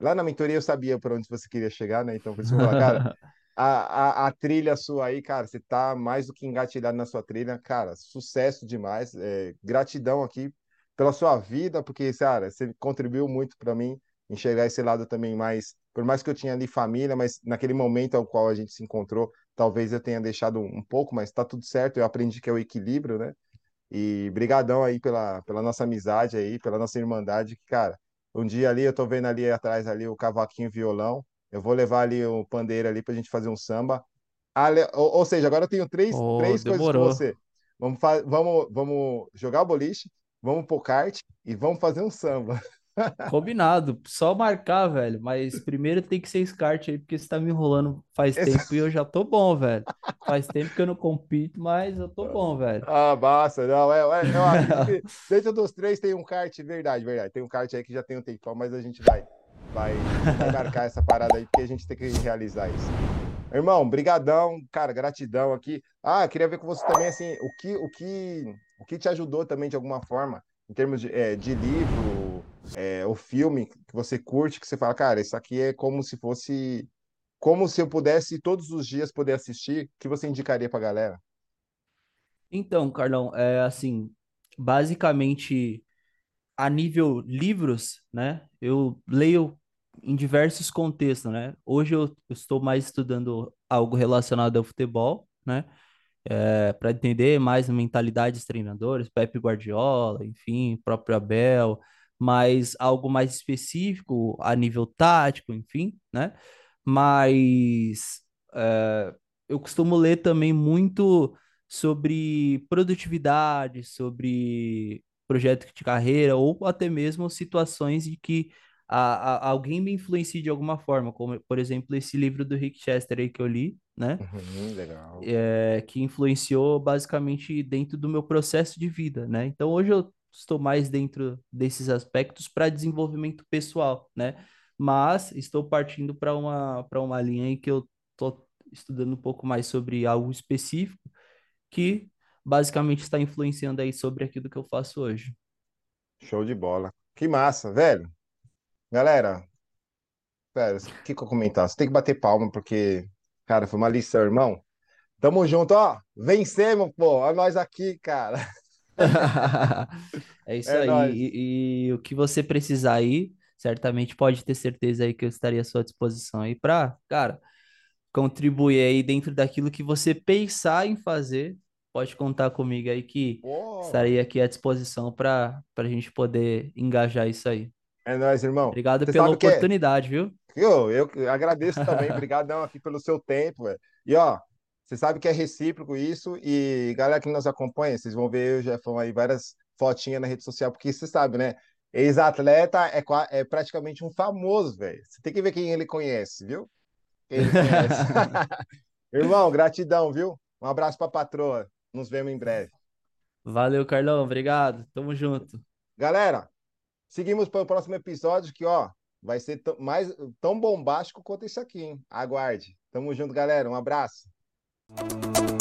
S1: lá na mentoria eu sabia para onde você queria chegar, né? Então por isso eu falar, cara, a, a, a trilha sua aí, cara, você tá mais do que engatilhado na sua trilha, cara, sucesso demais, é, gratidão aqui pela sua vida, porque, cara, você contribuiu muito para mim enxergar esse lado também mais, por mais que eu tinha ali família, mas naquele momento ao qual a gente se encontrou, talvez eu tenha deixado um pouco, mas tá tudo certo, eu aprendi que é o equilíbrio, né? E brigadão aí pela, pela nossa amizade aí, pela nossa irmandade, que, cara, um dia ali eu tô vendo ali atrás ali o cavaquinho violão, eu vou levar ali o pandeiro ali pra gente fazer um samba. Ale... Ou, ou seja, agora eu tenho três,
S2: Oh,
S1: três coisas
S2: demorou.
S1: você. Vamos, vamos, vamos jogar o boliche, vamos pro kart e vamos fazer um samba.
S2: Combinado, só marcar, velho. Mas primeiro tem que ser SCART aí, porque você tá me enrolando faz tempo e eu já tô bom, velho. Faz tempo que eu não compito, mas eu tô bom, velho.
S1: Ah, basta, não, é, é, eu que dentro dos três tem um kart, verdade, verdade, tem um kart aí que já tem um tempão, mas a gente vai, vai, vai marcar essa parada aí, porque a gente tem que realizar isso. Irmão, brigadão, cara, gratidão aqui. Ah, queria ver com você também, assim, o que, o que, o que te ajudou também de alguma forma, em termos de, é, de livro, é, o filme que você curte, que você fala, cara, isso aqui é como se fosse, como se eu pudesse todos os dias poder assistir, que você indicaria pra galera?
S2: Então, Carlão, é assim, basicamente a nível livros, né? Eu leio em diversos contextos, né? Hoje eu estou mais estudando algo relacionado ao futebol, né? é, para entender mais a mentalidade dos treinadores, Pepe Guardiola, enfim, próprio Abel, mas algo mais específico a nível tático, enfim, né? Mas é, eu costumo ler também muito sobre produtividade, sobre projeto de carreira, ou até mesmo situações de que a, a, alguém me influencie de alguma forma, como, por exemplo, esse livro do Rick Chester aí que eu li, né?
S1: Uhum, legal.
S2: É, que influenciou basicamente dentro do meu processo de vida, né? Então hoje eu estou mais dentro desses aspectos para desenvolvimento pessoal, né? Mas estou partindo para uma, para uma linha em que eu estou estudando um pouco mais sobre algo específico que basicamente está influenciando aí sobre aquilo que eu faço hoje.
S1: Show de bola. Que massa, velho. Galera, pera, o que, eu comentar? Você tem que bater palma, porque, cara, foi uma lição, irmão. Tamo junto, ó. Vencemos, pô. Olha nós aqui, cara.
S2: é isso é aí. E, e, o que você precisar aí, certamente pode ter certeza aí que eu estaria à sua disposição aí para, cara, contribuir aí dentro daquilo que você pensar em fazer. Pode contar comigo aí que Pô. estarei aqui à disposição para a gente poder engajar isso aí.
S1: É nóis, irmão.
S2: Obrigado Você pela é oportunidade, é... viu?
S1: Eu, eu agradeço também. Obrigadão aqui pelo seu tempo. E ó, você sabe que é recíproco isso. E galera que nos acompanha, vocês vão ver eu e o Jefão aí várias fotinhas na rede social, porque você sabe, né? Ex-atleta é, é praticamente um famoso, velho. Você tem que ver quem ele conhece, viu? Quem ele conhece. Irmão, gratidão, viu? Um abraço pra patroa. Nos vemos em breve.
S2: Valeu, Carlão. Obrigado. Tamo junto.
S1: Galera, seguimos para o próximo episódio que, ó, vai ser mais tão bombástico quanto isso aqui, hein? Aguarde. Tamo junto, galera. Um abraço. Thank you.